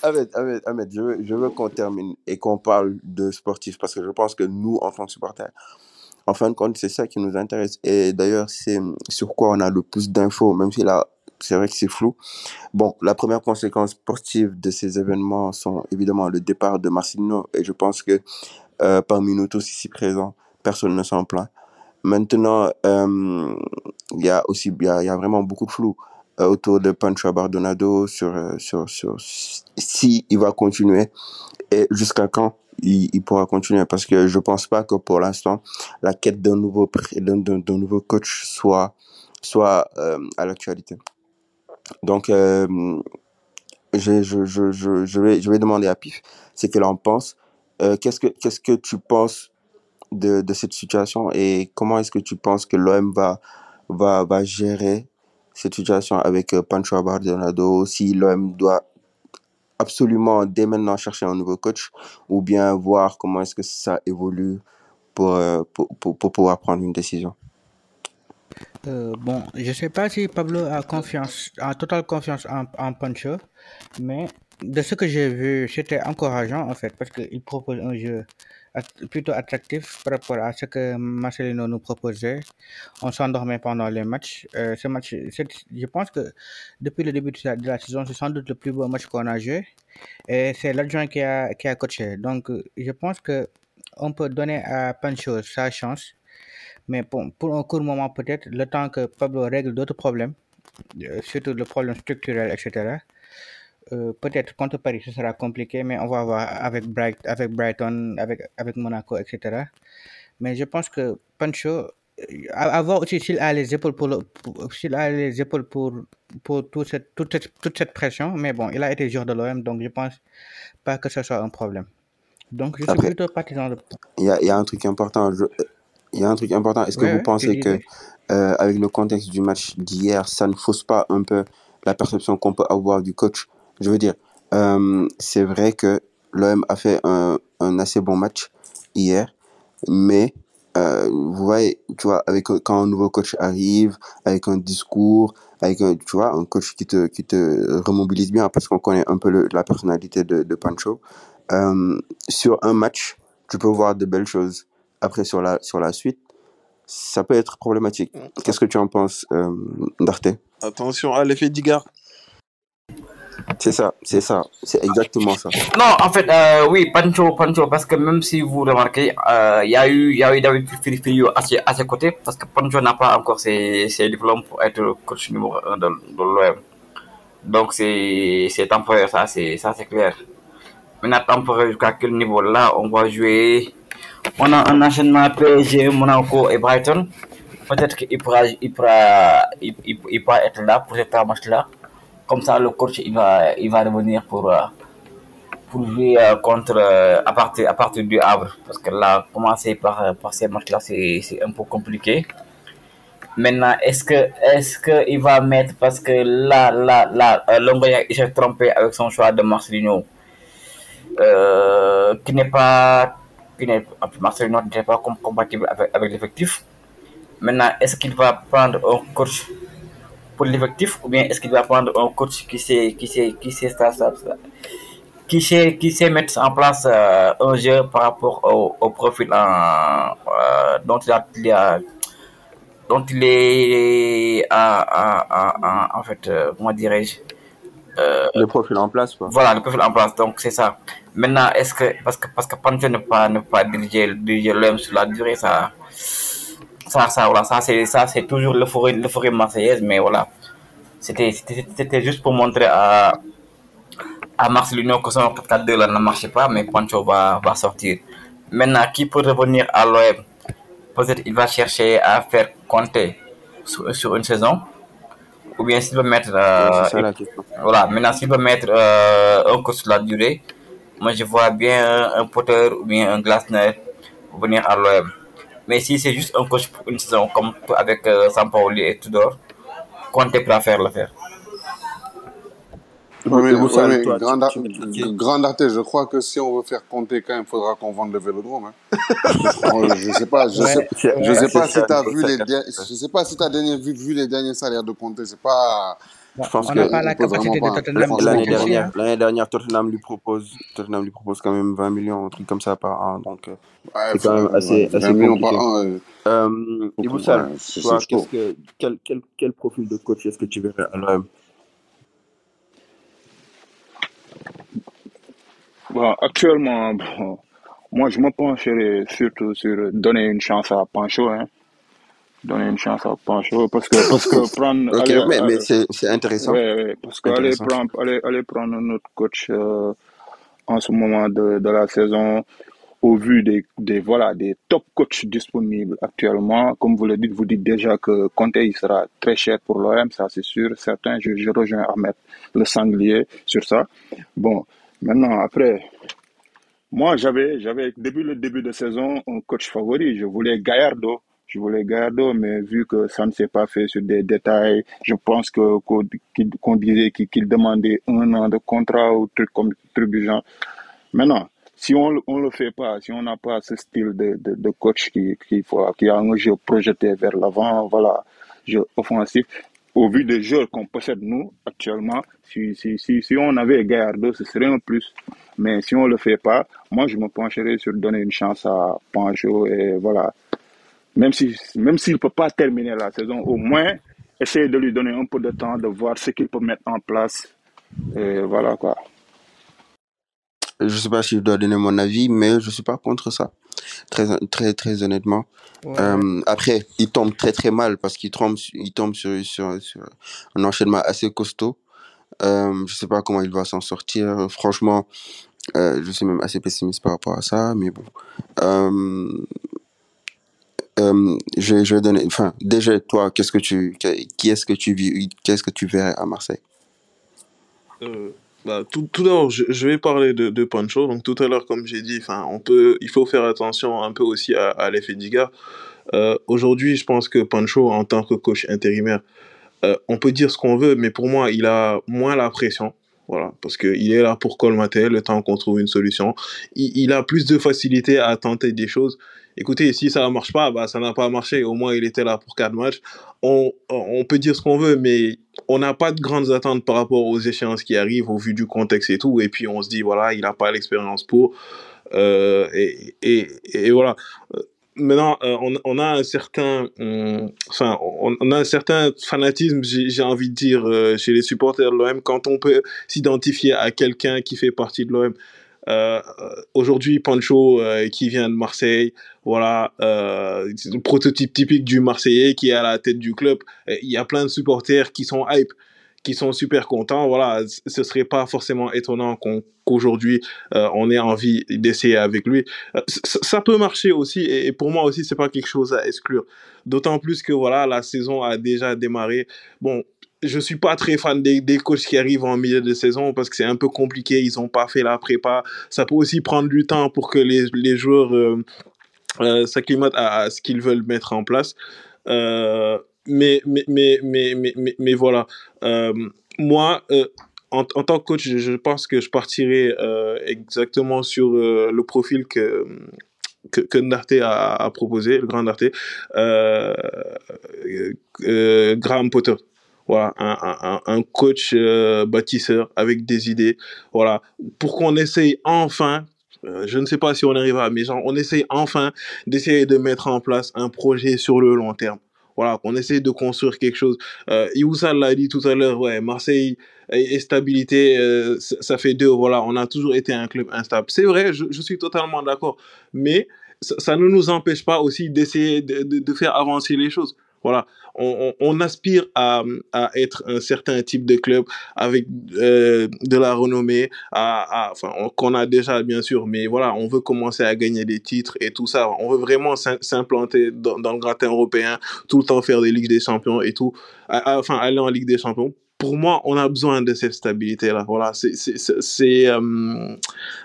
Ahmed, Ahmed, Ahmed, je veux, je veux qu'on termine et qu'on parle de sportifs parce que je pense que nous, en tant que supporters, en fin de compte, c'est ça qui nous intéresse. Et d'ailleurs, c'est sur quoi on a le plus d'infos, même si là, c'est vrai que c'est flou. Bon, la première conséquence sportive de ces événements sont évidemment le départ de Marcelino et je pense que euh, parmi nous tous ici présents, personne ne s'en plaint. Maintenant, euh, il y a aussi il y vraiment beaucoup de flou euh, autour de Pancho Abardonado sur, sur, sur si il va continuer et jusqu'à quand il, pourra continuer parce que je pense pas que pour l'instant la quête d'un nouveau d'un nouveau coach soit soit à l'actualité. Donc euh, je, je, je, je, vais je vais demander à Pif ce qu'il en pense. Euh, qu'est-ce que que tu penses de, de cette situation et comment est-ce que tu penses que l'OM va va va gérer cette situation avec euh, Pancho Abardonado si l'OM doit absolument dès maintenant chercher un nouveau coach ou bien voir comment est-ce que ça évolue pour, pour, pour, pour pouvoir prendre une décision. Euh, bon, je sais pas si Pablo a confiance, a totale confiance en, en Pancho, mais de ce que j'ai vu, c'était encourageant en fait, parce qu'il propose un jeu plutôt attractif par rapport à ce que Marcelino nous proposait. On s'endormait pendant les matchs. Euh, ce match, je pense que depuis le début de la, de la saison, c'est sans doute le plus beau match qu'on a joué, et c'est l'adjoint qui a, qui a coaché. Donc, je pense que on peut donner à Pancho sa chance. Mais bon, pour un court moment peut-être, le temps que Pablo règle d'autres problèmes, euh, surtout le problème structurel, etc. Euh, peut-être contre Paris, ce sera compliqué, mais on va voir avec, Bright, avec Brighton, avec, avec Monaco, etc. Mais je pense que Pancho, euh, à, à voir aussi s'il a les épaules pour, le- pour- s'il a les épaules pour, pour toute, cette, toute, cette, toute cette pression. Mais bon, il a été joueur de l'OM, donc je pense pas que ce soit un problème. Donc je suis plutôt partisan de... il y a, y a un truc important. je- Il y a un truc important. Est-ce que Ouais, vous pensez que, euh, avec le contexte du match d'hier, ça ne fausse pas un peu la perception qu'on peut avoir du coach? Je veux dire, euh, c'est vrai que l'OM a fait un, un assez bon match hier, mais euh, vous voyez, tu vois, avec quand un nouveau coach arrive, avec un discours, avec un, tu vois, un coach qui te qui te remobilise bien parce qu'on connaît un peu le, la personnalité de, de Pancho. Euh, sur un match, tu peux voir de belles choses. Après sur la sur la suite, ça peut être problématique. Qu'est-ce que tu en penses, euh, Darte? Attention à l'effet Digard. C'est ça, c'est ça, c'est exactement ça. Non, en fait, euh, oui, Pancho, Pancho, parce que même si vous remarquez, euh, il y a eu, il y a eu David Filipilio à ses, à ses côtés, parce que Pancho n'a pas encore ses, ses diplômes pour être coach numéro 1 de, de l'OM. Donc c'est, c'est temporaire, ça, c'est, ça, c'est clair. Maintenant, temporaire jusqu'à quel niveau? Là, on va jouer. On a un enchaînement PSG, Monaco et Brighton. Peut-être qu'il pourra, il pourra, il, il, il pourra être là pour ces trois matchs-là. Comme ça, le coach, il va, il va revenir pour, euh, pour jouer euh, contre, euh, à, partir, à partir du Havre. Parce que là, commencer par, par ces matchs-là, c'est un peu compliqué. Maintenant, est-ce que, est-ce que il va mettre, parce que là, là, là, Longoria, s'est trompé avec son choix de Marcelino, euh, qui n'est pas, qui n'est, Marcelino n'est pas com- compatible avec, avec l'effectif. Maintenant, est-ce qu'il va prendre un coach pour l'effectif ou bien est-ce qu'il va prendre un coach qui sait, qui sait, qui sait ça, ça, ça, qui sait, qui sait mettre en place euh, un jeu par rapport au, au profil euh, dont il a, il a- il est en, fait, euh, comment dirais-je, euh, Le profil en place, quoi. voilà, le profil en place, donc c'est ça. Maintenant, est-ce que, parce que, parce que Pancho ne peut pas, ne pas diriger, diriger l'OM sur la durée, ça, ça, ça, voilà, ça, c'est, ça, c'est toujours l'euphorie, l'euphorie marseillaise, mais voilà. C'était, c'était, c'était juste pour montrer à, à Marcelino que son 4-4-2 là ne marchait pas, mais Pancho va, va sortir. Maintenant, qui peut revenir à l'OM? Peut-être il va chercher à faire compter sur, sur une saison, ou bien s'il veut mettre, euh, c'est ça voilà, maintenant s'il veut mettre euh, un coach sur la durée, moi je vois bien un Potter ou bien un Glasner venir à l'OM. Mais si c'est juste un coach pour une saison, comme avec euh, Sampaoli et Tudor, Conte préfère le faire. Ouais, Sal, mais toi, grand, tu- Ar- tu- tu- grand Arte, je crois que si on veut faire compter quand même, il faudra qu'on vende le vélodrome. Hein. <laughs> je, je sais pas, je Ouais, sais, je pas si tu as vu les, je sais pas si dernier vu, vu les derniers salaires de Conte. C'est pas, Bon, Je pense on que n'a pas la capacité de. Tottenham l'année dernière, Hein. l'année dernière, Tottenham lui propose, Tottenham lui propose quand même 20 millions, un truc comme ça par an, donc euh, ouais, c'est quand même ouais, assez, 20 assez millions par compliqué. an, euh, Euh, ouais, toi, c'est qu'est-ce chaud. que, quel, quel, quel profil de coach est-ce que tu verrais à l'OM? Bon, actuellement, bon, moi, je me pencherai surtout sur donner une chance à Pancho, hein. Donner une chance à Pancho, parce que, parce que prendre, Ok, aller, mais, mais c'est, intéressant, ouais, ouais, parce que aller intéressant. prendre, aller, aller prendre notre coach, euh, en ce moment de, de la saison, au vu des, des, voilà, des top coachs disponibles actuellement, comme vous le dites, vous dites déjà que Conte, il sera très cher pour l'OM, ça c'est sûr, certain, je, je rejoins Ahmed le sanglier sur ça. Bon, maintenant, après, moi, j'avais, j'avais, depuis le début de saison, un coach favori. Je voulais Gallardo. Je voulais Gallardo, mais vu que ça ne s'est pas fait sur des détails, je pense que, qu'on, disait qu'il, demandait un an de contrat ou truc comme, truc. Maintenant, si on on le fait pas, si on n'a pas ce style de, de, coach qui, qui, qui a un jeu projeté vers l'avant, voilà, jeu offensif, au vu des joueurs qu'on possède nous actuellement, si, si, si, si on avait Gallardo, ce serait un plus. Mais si on le fait pas, moi je me pencherais sur donner une chance à Pancho et voilà. Même si même s'il peut pas terminer la saison, au moins essayer de lui donner un peu de temps de voir ce qu'il peut mettre en place. Et voilà quoi. Je sais pas si je dois donner mon avis, mais je suis pas contre ça. Très, très, très honnêtement. Ouais. Euh, après, il tombe très très mal parce qu'il tombe, il tombe sur, sur, sur un enchaînement assez costaud. Euh, je sais pas comment il va s'en sortir. Franchement, euh, je suis même assez pessimiste par rapport à ça, mais bon. Euh, euh, je, je vais donner, enfin, déjà, toi, qu'est-ce que tu, qui est-ce que tu vis, qu'est-ce que tu verrais à Marseille? Euh, bah, tout, tout d'abord, je, je vais parler de, de Pancho. Donc tout à l'heure, comme j'ai dit, on peut, il faut faire attention un peu aussi à, l'effet Diga. Euh, Aujourd'hui, je pense que Pancho, en tant que coach intérimaire, on peut dire ce qu'on veut, mais pour moi, il a moins la pression. Voilà, parce qu'il est là pour colmater le temps qu'on trouve une solution. Il a plus de facilité à tenter des choses. Écoutez, si ça ne marche pas, bah, ça n'a pas marché. Au moins, il était là pour quatre matchs. On, on peut dire ce qu'on veut, mais on n'a pas de grandes attentes par rapport aux échéances qui arrivent au vu du contexte et tout. Et puis, on se dit, voilà, il n'a pas l'expérience pour. Euh, et, et, et, voilà. Maintenant, euh, on, a un certain, hum, enfin, on, a un certain fanatisme, j'ai envie de dire, euh, chez les supporters de l'OM, quand on peut s'identifier à quelqu'un qui fait partie de l'OM. Euh, Aujourd'hui, Pancho euh, qui vient de Marseille, voilà, euh, le prototype typique du Marseillais qui est à la tête du club. Il y a plein de supporters qui sont hype, qui sont super contents. Voilà, ce serait pas forcément étonnant qu'aujourd'hui euh, on ait envie d'essayer avec lui. ça peut marcher aussi, et pour moi aussi c'est pas quelque chose à exclure. D'autant plus que voilà, la saison a déjà démarré. Bon, je suis pas très fan des, des, coachs qui arrivent en milieu de saison parce que c'est un peu compliqué, ils ont pas fait la prépa. Ça peut aussi prendre du temps pour que les, les joueurs euh, euh, s'acclimatent à, ce qu'ils veulent mettre en place. Euh, mais, mais, mais, mais, mais, mais, voilà. Euh, moi, en, en, tant que coach, je, pense que je partirai exactement sur le profil que que, que Ndarte a, a, proposé, le grand euh, Graham Potter voilà, un, un, coach euh, bâtisseur avec des idées, voilà, pour qu'on essaye enfin, euh, je ne sais pas si on arrivera, mais genre, on essaye enfin d'essayer de mettre en place un projet sur le long terme. Voilà, qu'on essaye de construire quelque chose. Euh, l'a dit tout à l'heure, ouais, Marseille et, stabilité, euh, ça fait deux. Voilà, on a toujours été un club instable. C'est vrai, je, suis totalement d'accord, mais ça, ne nous empêche pas aussi d'essayer de, de, de faire avancer les choses. Voilà, on, aspire à, être un certain type de club avec euh, de la renommée, qu'on a déjà bien sûr, mais voilà, on veut commencer à gagner des titres et tout ça. On veut vraiment s'implanter dans, le gratin européen, tout le temps faire des Ligues des Champions et tout, enfin aller en Ligue des Champions pour moi, on a besoin de cette stabilité-là. Voilà, c'est, euh,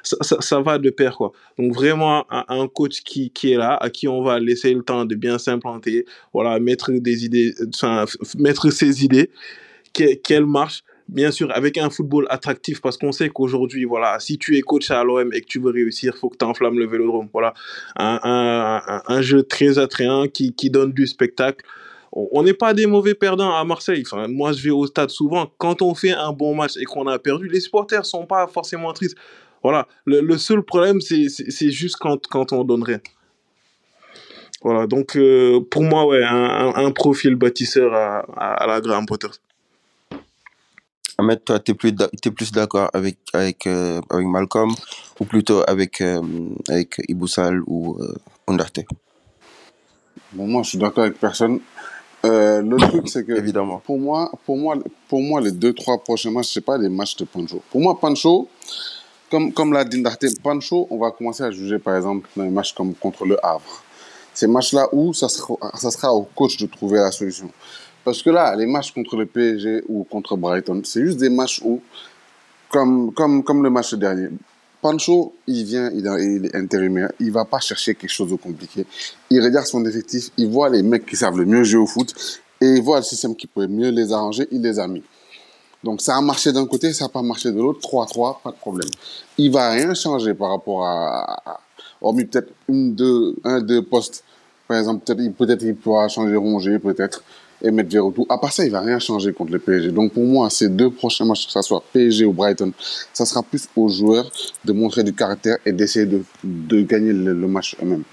ça, va de pair, quoi. Donc vraiment, un, coach qui, qui est là, à qui on va laisser le temps de bien s'implanter, voilà, mettre des idées, mettre ses idées, qu'elles marchent, bien sûr, avec un football attractif, parce qu'on sait qu'aujourd'hui, voilà, si tu es coach à l'OM et que tu veux réussir, faut que tu enflammes le vélodrome. Voilà, un, un, un, jeu très attrayant qui, qui donne du spectacle on n'est pas des mauvais perdants à Marseille. Enfin, moi, je vais au stade souvent. Quand on fait un bon match et qu'on a perdu, les supporters sont pas forcément tristes. Voilà. Le, le seul problème, c'est juste quand, quand on donne rien. Voilà. Donc, euh, pour moi, ouais, un, un, profil bâtisseur à, à, à la Graham Potter. Ahmed, toi, tu es plus, es plus d'accord avec, avec, euh, avec Malcolm ou plutôt avec, euh, avec Iboussal ou euh, Ondarte Bon, moi, je suis d'accord avec personne. Euh, le truc, c'est que Évidemment. Pour, moi, pour, moi, pour moi, les deux, trois prochains matchs, ce pas des matchs de Pancho. Pour moi, Pancho, comme, comme l'a dit Pancho, on va commencer à juger, par exemple, dans un match comme contre le Havre. Ces matchs-là où ça sera, ça sera au coach de trouver la solution. Parce que là, les matchs contre le PSG ou contre Brighton, c'est juste des matchs où, comme, comme, comme le match dernier, Pancho, il vient, il, est intérimaire, il va pas chercher quelque chose de compliqué. Il regarde son effectif, il voit les mecs qui savent le mieux jouer au foot et il voit le système qui pourrait mieux les arranger, il les a mis. Donc ça a marché d'un côté, ça n'a pas marché de l'autre, 3-3, pas de problème. Il va rien changer par rapport à, hormis peut-être une, deux, un, deux postes. Par exemple, peut-être peut il pourra changer Rongier, peut-être et mettre Verretou. À part ça, il va rien changer contre le PSG. Donc pour moi, ces deux prochains matchs, que ce soit PSG ou Brighton, ça sera plus aux joueurs de montrer du caractère et d'essayer de, de gagner le, le match eux-mêmes.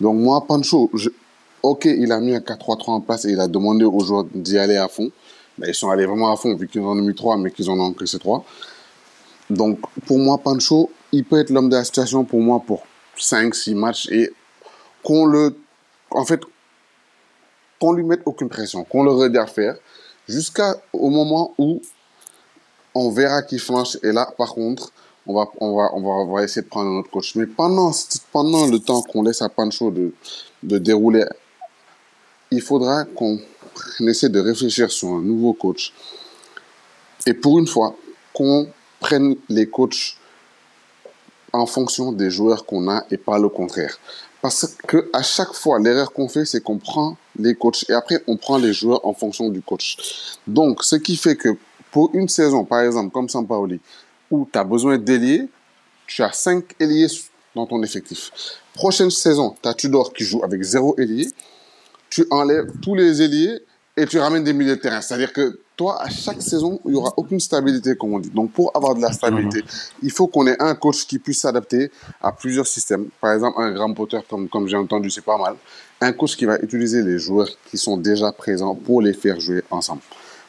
Donc moi, Pancho, ok, il a mis un 4-3-3 en place et il a demandé aux joueurs d'y aller à fond. Ben, ils sont allés vraiment à fond vu qu'ils en ont mis 3, mais qu'ils en ont encaissé 3. Donc pour moi, Pancho, il peut être l'homme de la situation pour moi pour 5-6 matchs et qu'on le... En fait, qu'on lui mette aucune pression, qu'on le regarde faire, jusqu'au moment où on verra qu'il flanche. Et là, par contre, on va, on va, on va, essayer de prendre un autre coach. Mais pendant, pendant le temps qu'on laisse à Pancho de, de dérouler, il faudra qu'on essaie de réfléchir sur un nouveau coach. Et pour une fois, qu'on prenne les coachs en fonction des joueurs qu'on a et pas le contraire. Parce que à chaque fois, l'erreur qu'on fait, c'est qu'on prend les coachs et après on prend les joueurs en fonction du coach. Donc, ce qui fait que pour une saison, par exemple, comme Sampaoli, où tu as besoin d'ailier, tu as cinq ailiers dans ton effectif. Prochaine saison, tu as Tudor qui joue avec zéro ailier. Tu enlèves tous les ailiers et tu ramènes des milieux de terrain. C'est-à-dire que toi, à chaque saison, il y aura aucune stabilité, comme on dit. Donc, pour avoir de la stabilité, il faut qu'on ait un coach qui puisse s'adapter à plusieurs systèmes. Par exemple, un grand poteur, comme, comme j'ai entendu, c'est pas mal. Un coach qui va utiliser les joueurs qui sont déjà présents pour les faire jouer ensemble.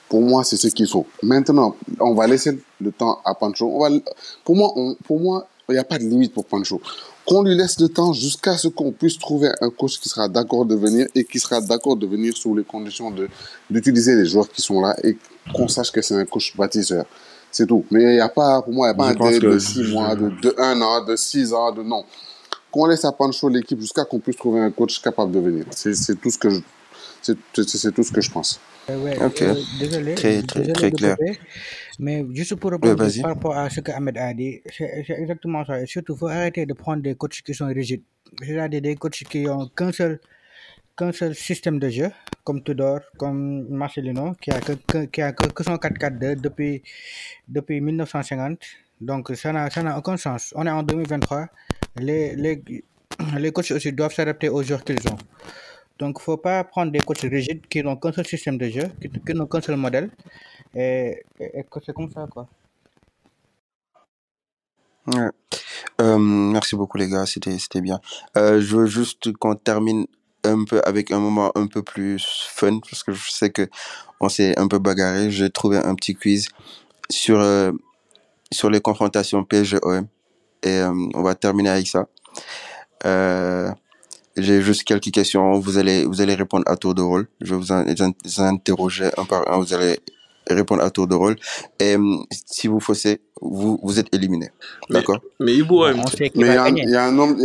Pour moi, c'est ce qu'il faut. Maintenant, on va laisser le temps à Pancho. On va, pour moi, on, pour moi, il n'y a pas de limite pour Pancho. Qu'on lui laisse le temps jusqu'à ce qu'on puisse trouver un coach qui sera d'accord de venir et qui sera d'accord de venir sous les conditions de, d'utiliser les joueurs qui sont là et qu'on sache que c'est un coach bâtisseur. C'est tout. Mais il n'y a pas, pour moi, il n'y a pas Je un délai de 6 mois, de, de 1 an, de 6 ans, de non. Qu'on laisse à Pancho l'équipe jusqu'à qu'on puisse trouver un coach capable de venir. C'est tout ce que je, c'est, tout ce que je pense. Euh, ouais, Ok. euh, désolé, Très, très, désolé très de clair. couper, mais juste pour répondre par rapport à ce que Ahmed a dit, c'est exactement ça. Et surtout, il faut arrêter de prendre des coachs qui sont rigides. C'est-à-dire des coachs qui ont qu'un seul, qu'un seul système de jeu, comme Tudor, comme Marcelino, qui a que, que, qui a que, que son 4-4-2 depuis, depuis 1950. Donc, ça n'a ça n'a aucun sens. On est en 2023. Les, les, les coachs aussi doivent s'adapter aux joueurs qu'ils ont. Donc, il ne faut pas prendre des coachs rigides qui n'ont qu'un seul système de jeu, qui, qui n'ont qu'un seul modèle. Et, et, c'est comme ça, quoi. Euh, merci beaucoup les gars, c'était bien. Euh, je veux juste qu'on termine un peu avec un moment un peu plus fun parce que je sais que on s'est un peu bagarré. J'ai trouvé un petit quiz sur euh, sur les confrontations PSG-OM et on va terminer avec ça. Euh, j'ai juste quelques questions. Vous allez vous allez répondre à tour de rôle. Je vais vous, interroger un par un. Vous allez répondre à tour de rôle. Et euh, si vous faussez, vous vous êtes éliminé. D'accord? mais Mais il y, va a un- gagner. il y a un nombre,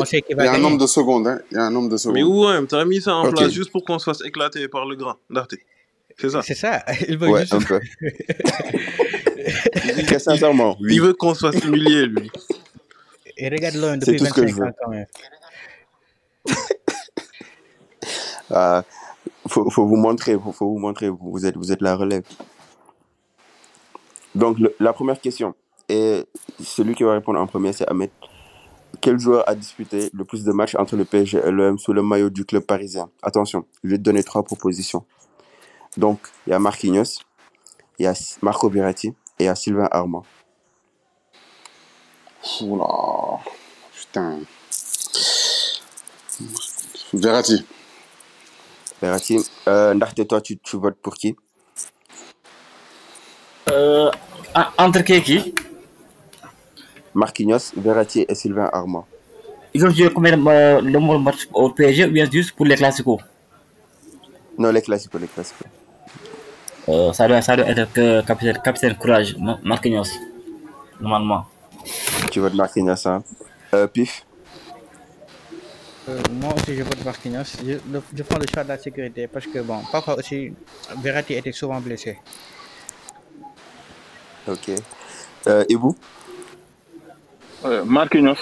de secondes, hein. Il y a un nombre de mais secondes. Ibrahim, t'as mis ça en Ok. place juste pour qu'on se fasse éclater par le grand Darté. C'est ça? C'est ça. <laughs> Il veut Ouais, juste. un peu. <laughs> Très sincèrement, Il oui. veut qu'on se fasse humilier, lui. Et regarde l'OM C'est depuis tout ce que je 25 veux. ans, quand même. <laughs> Ah, faut, vous montrer, faut, vous montrer, vous, êtes, la relève. Donc, la première question, et celui qui va répondre en premier, c'est Ahmed. Quel joueur a disputé le plus de matchs entre le PSG et l'OM sous le maillot du club parisien? Attention, je vais te donner trois propositions. Donc, il y a Marquinhos, il y a Marco Verratti et il y a Sylvain Armand. Oula. Putain. Verratti. Verratti, euh, ndaxte toi, tu, tu votes pour qui? Euh, en- entre qui et qui? Marquinhos, Verratti et Sylvain Armand. Ils ont joué combien de euh, match au PSG ou bien juste pour les classicos? Non, les classiques, les classiques. euh, ça, doit, ça doit être que capitaine, capitaine Courage, Ma- Marquinhos, normalement. Tu votes Marquinhos, hein euh, Pif? Euh, moi aussi, je vote Marquinhos. Je, le- je prends le choix de la sécurité parce que, bon, parfois aussi, Verratti était souvent blessé. Ok. Euh, et vous? Euh, Marquinhos.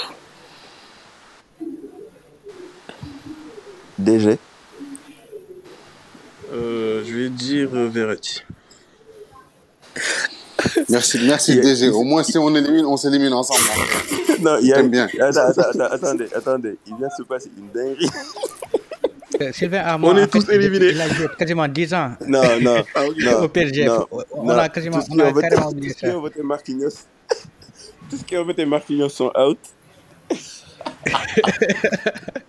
DG Euh, je vais dire Verratti. <laughs> Merci, merci DG. Au moins, si on élimine, on s'élimine ensemble. hein. <laughs> Non, il y a... bien. Attends, attends, attends, attendez, attendez. Il vient de se passer une dinguerie. Euh, Sylvain Armand, On est tous éliminés. il a joué quasiment 10 ans Non, non, <laughs> Ah, ok. non. au PSG. non, on non. a quasiment, Tout ce on a tout ce qui ont voté Marquinhos, tout ce qui ont voté Marquinhos sont out.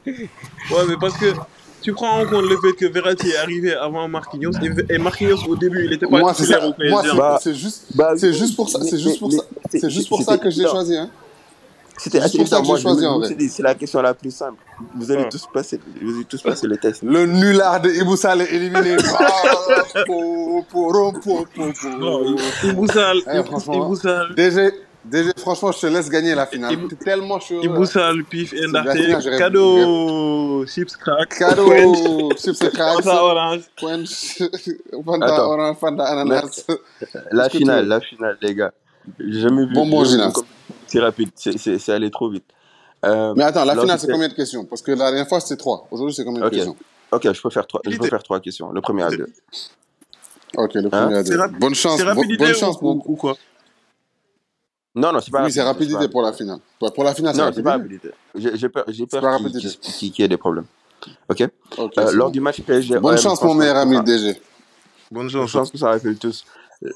Ouais, mais parce que tu prends en compte le fait que Verratti est arrivé avant Marquinhos et, et Marquinhos au début il était pas Moi, c'est titulaire ça. au PSG. Moi, c'est- Bah, c'est juste, bah, c'est juste pour ça. C'est juste pour mais- ça. C'est juste pour ça que j'ai choisi. Hein. C'était C'est assez juste pour ça évident. que Moi, choisi me en vrai. suis dit, c'est la question la plus simple. Vous allez Ouais. tous passer, vous allez tous passer le test. Le nulard de Iboussal est éliminé. <laughs> Ah, po. Non, Iboussal, Eh, franchement, Iboussal, DG, DG, franchement, je te laisse gagner la finale. T'es tellement chaud. Pif, C'est la Endarté, finale, j'aurais- cadeau, chips crack, Cadeau, chips et cracks, <laughs> Fanta orange. quench, <laughs> Fanta orange, Fanta ananas. <laughs> La finale, la finale, les gars. J'ai jamais vu Bonbon Ginas. C'est rapide, c'est c'est- c'est allé trop vite. Euh, Mais attends, la finale, c'est combien de questions? Parce que la dernière fois, c'était trois. Aujourd'hui, c'est combien de Ok. questions? Ok, je peux faire trois, je peux faire trois questions. Le premier à deux. Ok, le Hein? premier à C'est deux. rapi- Bonne chance, bonne chance ou, pour. ou quoi? Non, non, c'est pas Oui, c'est rapidité. rapidité pour la rapidité. finale. Pour pour la finale, c'est Non, c'est pas rapidité. rapidité. J'ai peur, j'ai peur qu'il rapidité. qu'il y ait des problèmes. Ok? Ok, Euh, Lors bon. du match PSG Bonne OM, chance, mon meilleur ami DG. Bonne je chance. pense que ça rappelle tous.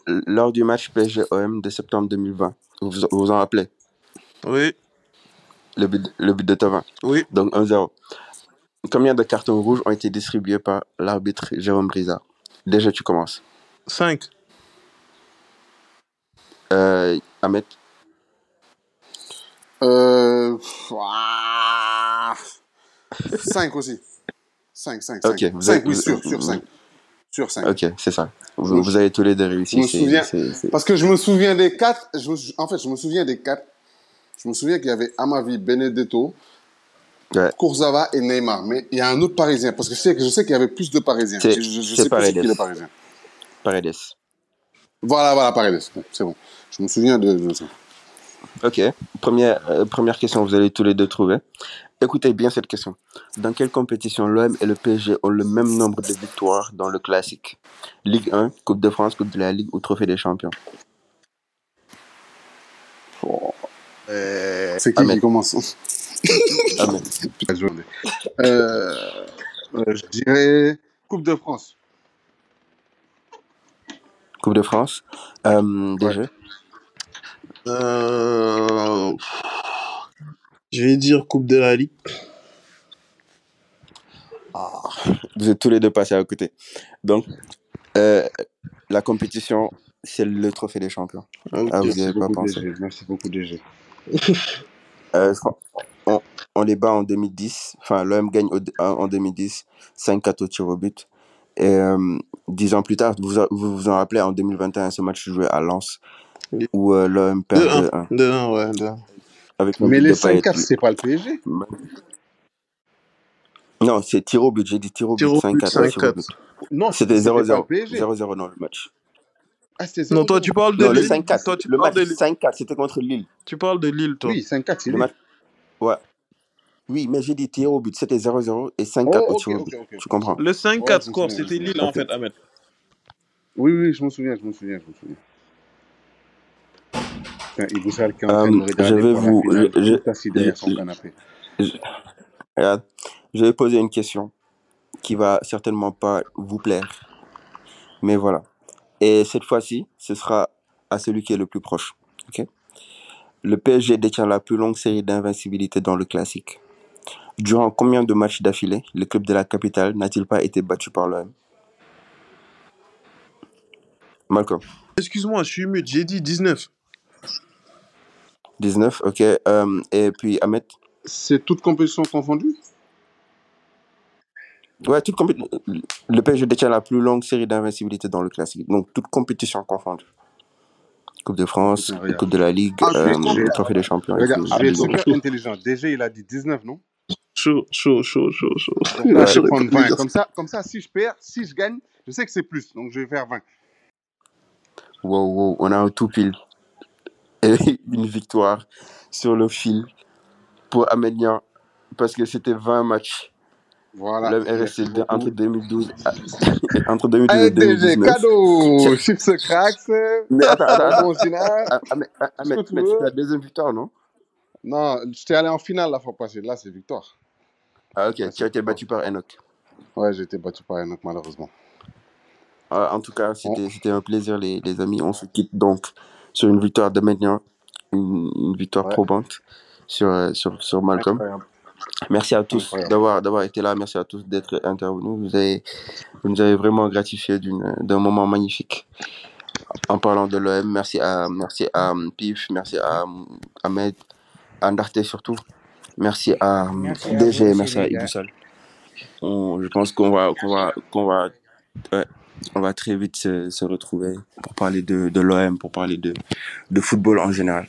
Lors du match PSG OM de septembre 2020, vous vous vous en rappelez? Oui, le but, le but de Tovin. oui. Donc 1-0. Combien de cartons rouges ont été distribués par l'arbitre Jérôme Brizard? Déjà, tu commences. 5. Euh, Ahmed? Euh... 5 aussi. 5, 5, Ok, 5. vous 5, avez, oui, sur, sur vous- 5. Sur 5. ok, c'est ça. Je Vous, me, vous avez tous les deux je réussi. me C'est, souviens, c'est, c'est- parce que je me souviens des 4, je me en fait, je me souviens des 4. Je me souviens qu'il y avait Amavi, Benedetto, Ouais. Kurzawa et Neymar. Mais il y a un autre Parisien, parce que je sais, je sais qu'il y avait plus de Parisiens. Je, je, je sais plus Paredes. qui le Parisien. Paredes. Voilà, voilà, Paredes. C'est bon. Je me souviens de, de ça. Ok. Première, euh, première question, vous allez tous les deux trouver. Écoutez bien cette question. Dans quelle compétition l'OM et le PSG ont le même nombre de victoires dans le classique? Ligue 1, Coupe de France, Coupe de la Ligue ou Trophée des Champions? Oh. Euh, c'est qui Ahmed. qui commence? <laughs> Journée. Euh, euh, je dirais Coupe de France. Coupe de France. Euh, Ouais. Euh... Je vais dire Coupe de la Ligue. Ah, Vous êtes tous les deux passés à côté. Donc, euh, la compétition, c'est le Trophée des Champions. Ok. Ah, vous n'y avez pas beaucoup, pensé. DG. Merci beaucoup, DG. Euh, on, on les bat en 2010. Enfin, l'OM gagne au- en en 2010, 5-4 au tir au but. Et euh, dix ans plus tard, vous vous, vous en rappelez, en 2021, ce match joué à Lens, Où euh, l'OM perd 2-1. 2-1 2-1, ouais. 2-1. avec un Mais but les de Payet. 5-4, c'est pas le PSG Non, c'est tir au but. J'ai dit tir au but, Tir au but, 5-4 au tir au 5-4. but. Non, C'était c'était pas le 0-0. PSG. 0-0 non, le match. Ah, c'était Non, toi, 0-0. tu parles de Non, le Lille. 5-4, Toi, tu le parles match de Lille. 5-4, c'était contre Lille. Tu parles de Lille, toi. Oui, 5-4, c'est Le Lille. match, ouais. Oui, mais j'ai dit tir au but, c'était 0-0 et 5-4 Oh, au. Tu comprends? Le Ouais, 5-4 je me score, c'était. Lille, en fait, Ahmed. Oui, oui, je me souviens, je me souviens, je me souviens. Putain, Iboussal qui est en train de Euh, me je regarder vais vous. Je, je, je, je- je- je vais poser une question qui va certainement pas vous plaire, mais voilà. Et cette fois-ci, ce sera à celui qui est le plus proche. ok? Le PSG détient la plus longue série d'invincibilité dans le classique. Durant combien de matchs d'affilée le club de la capitale n'a-t-il pas été battu par l'OM Malcolm, Excuse-moi, je suis mute. J'ai dit 19. 19, ok. Euh, et puis Ahmed? C'est toute compétition confondue Ouais, toute compé- le PSG détient la plus longue série d'invincibilité dans le classique. Donc, toute compétition confondue. Coupe de France, Putain, regarde. Coupe de la Ligue, Ah, je euh, Trophée des Champions et regarde, tout. je vais être Donc, super intelligent. DG, il a dit 19, non? Chaud, chaud, chaud, chaud, chaud. Donc là, ouais. je vais prendre J'aurais 20. pas Comme ça, comme ça, si je perds, si je gagne, je sais que c'est plus. Donc je vais faire 20. Wow, wow, on a un tout pile. <laughs> Une victoire sur le fil pour Amélian parce que c'était 20 matchs. Voilà, resté de- entre beaucoup. 2012, à- <laughs> entre 2012 et Allez, DG, 2019. cadeau Chips cracks, Mais attends, Ah, ah, Ahmed, veux. c'est ta deuxième victoire, non? Non, j'étais allé en finale la fois passée. Là, c'est victoire. Ah, ok, tu as été battu par Enoch. Ouais, j'ai été battu par Enoch, malheureusement. Ah, en tout cas, c'était un plaisir, les amis. On se quitte donc sur une victoire de Ménian, une, une victoire ouais, probante sur, euh, sur, sur Malcolm. incroyable. Merci à tous d'avoir d'avoir été là. Merci à tous d'être intervenus. Vous avez, vous nous avez vraiment gratifié d'une- d'un moment magnifique en parlant de l'OM. Merci à, merci à um, Pif, merci à um, Ahmed, à Ndarte surtout. Merci à Merci à vous DG, aussi, merci à. Iboussal. Je pense qu'on va, qu'on va, qu'on va, ouais, on va très vite se, se retrouver pour parler de, de l'OM, pour parler de, de football en général.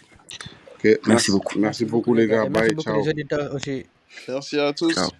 Merci merci, beaucoup. merci beaucoup, les gars. merci Bye, beaucoup ciao. les auditeurs aussi. Merci à tous. Ciao.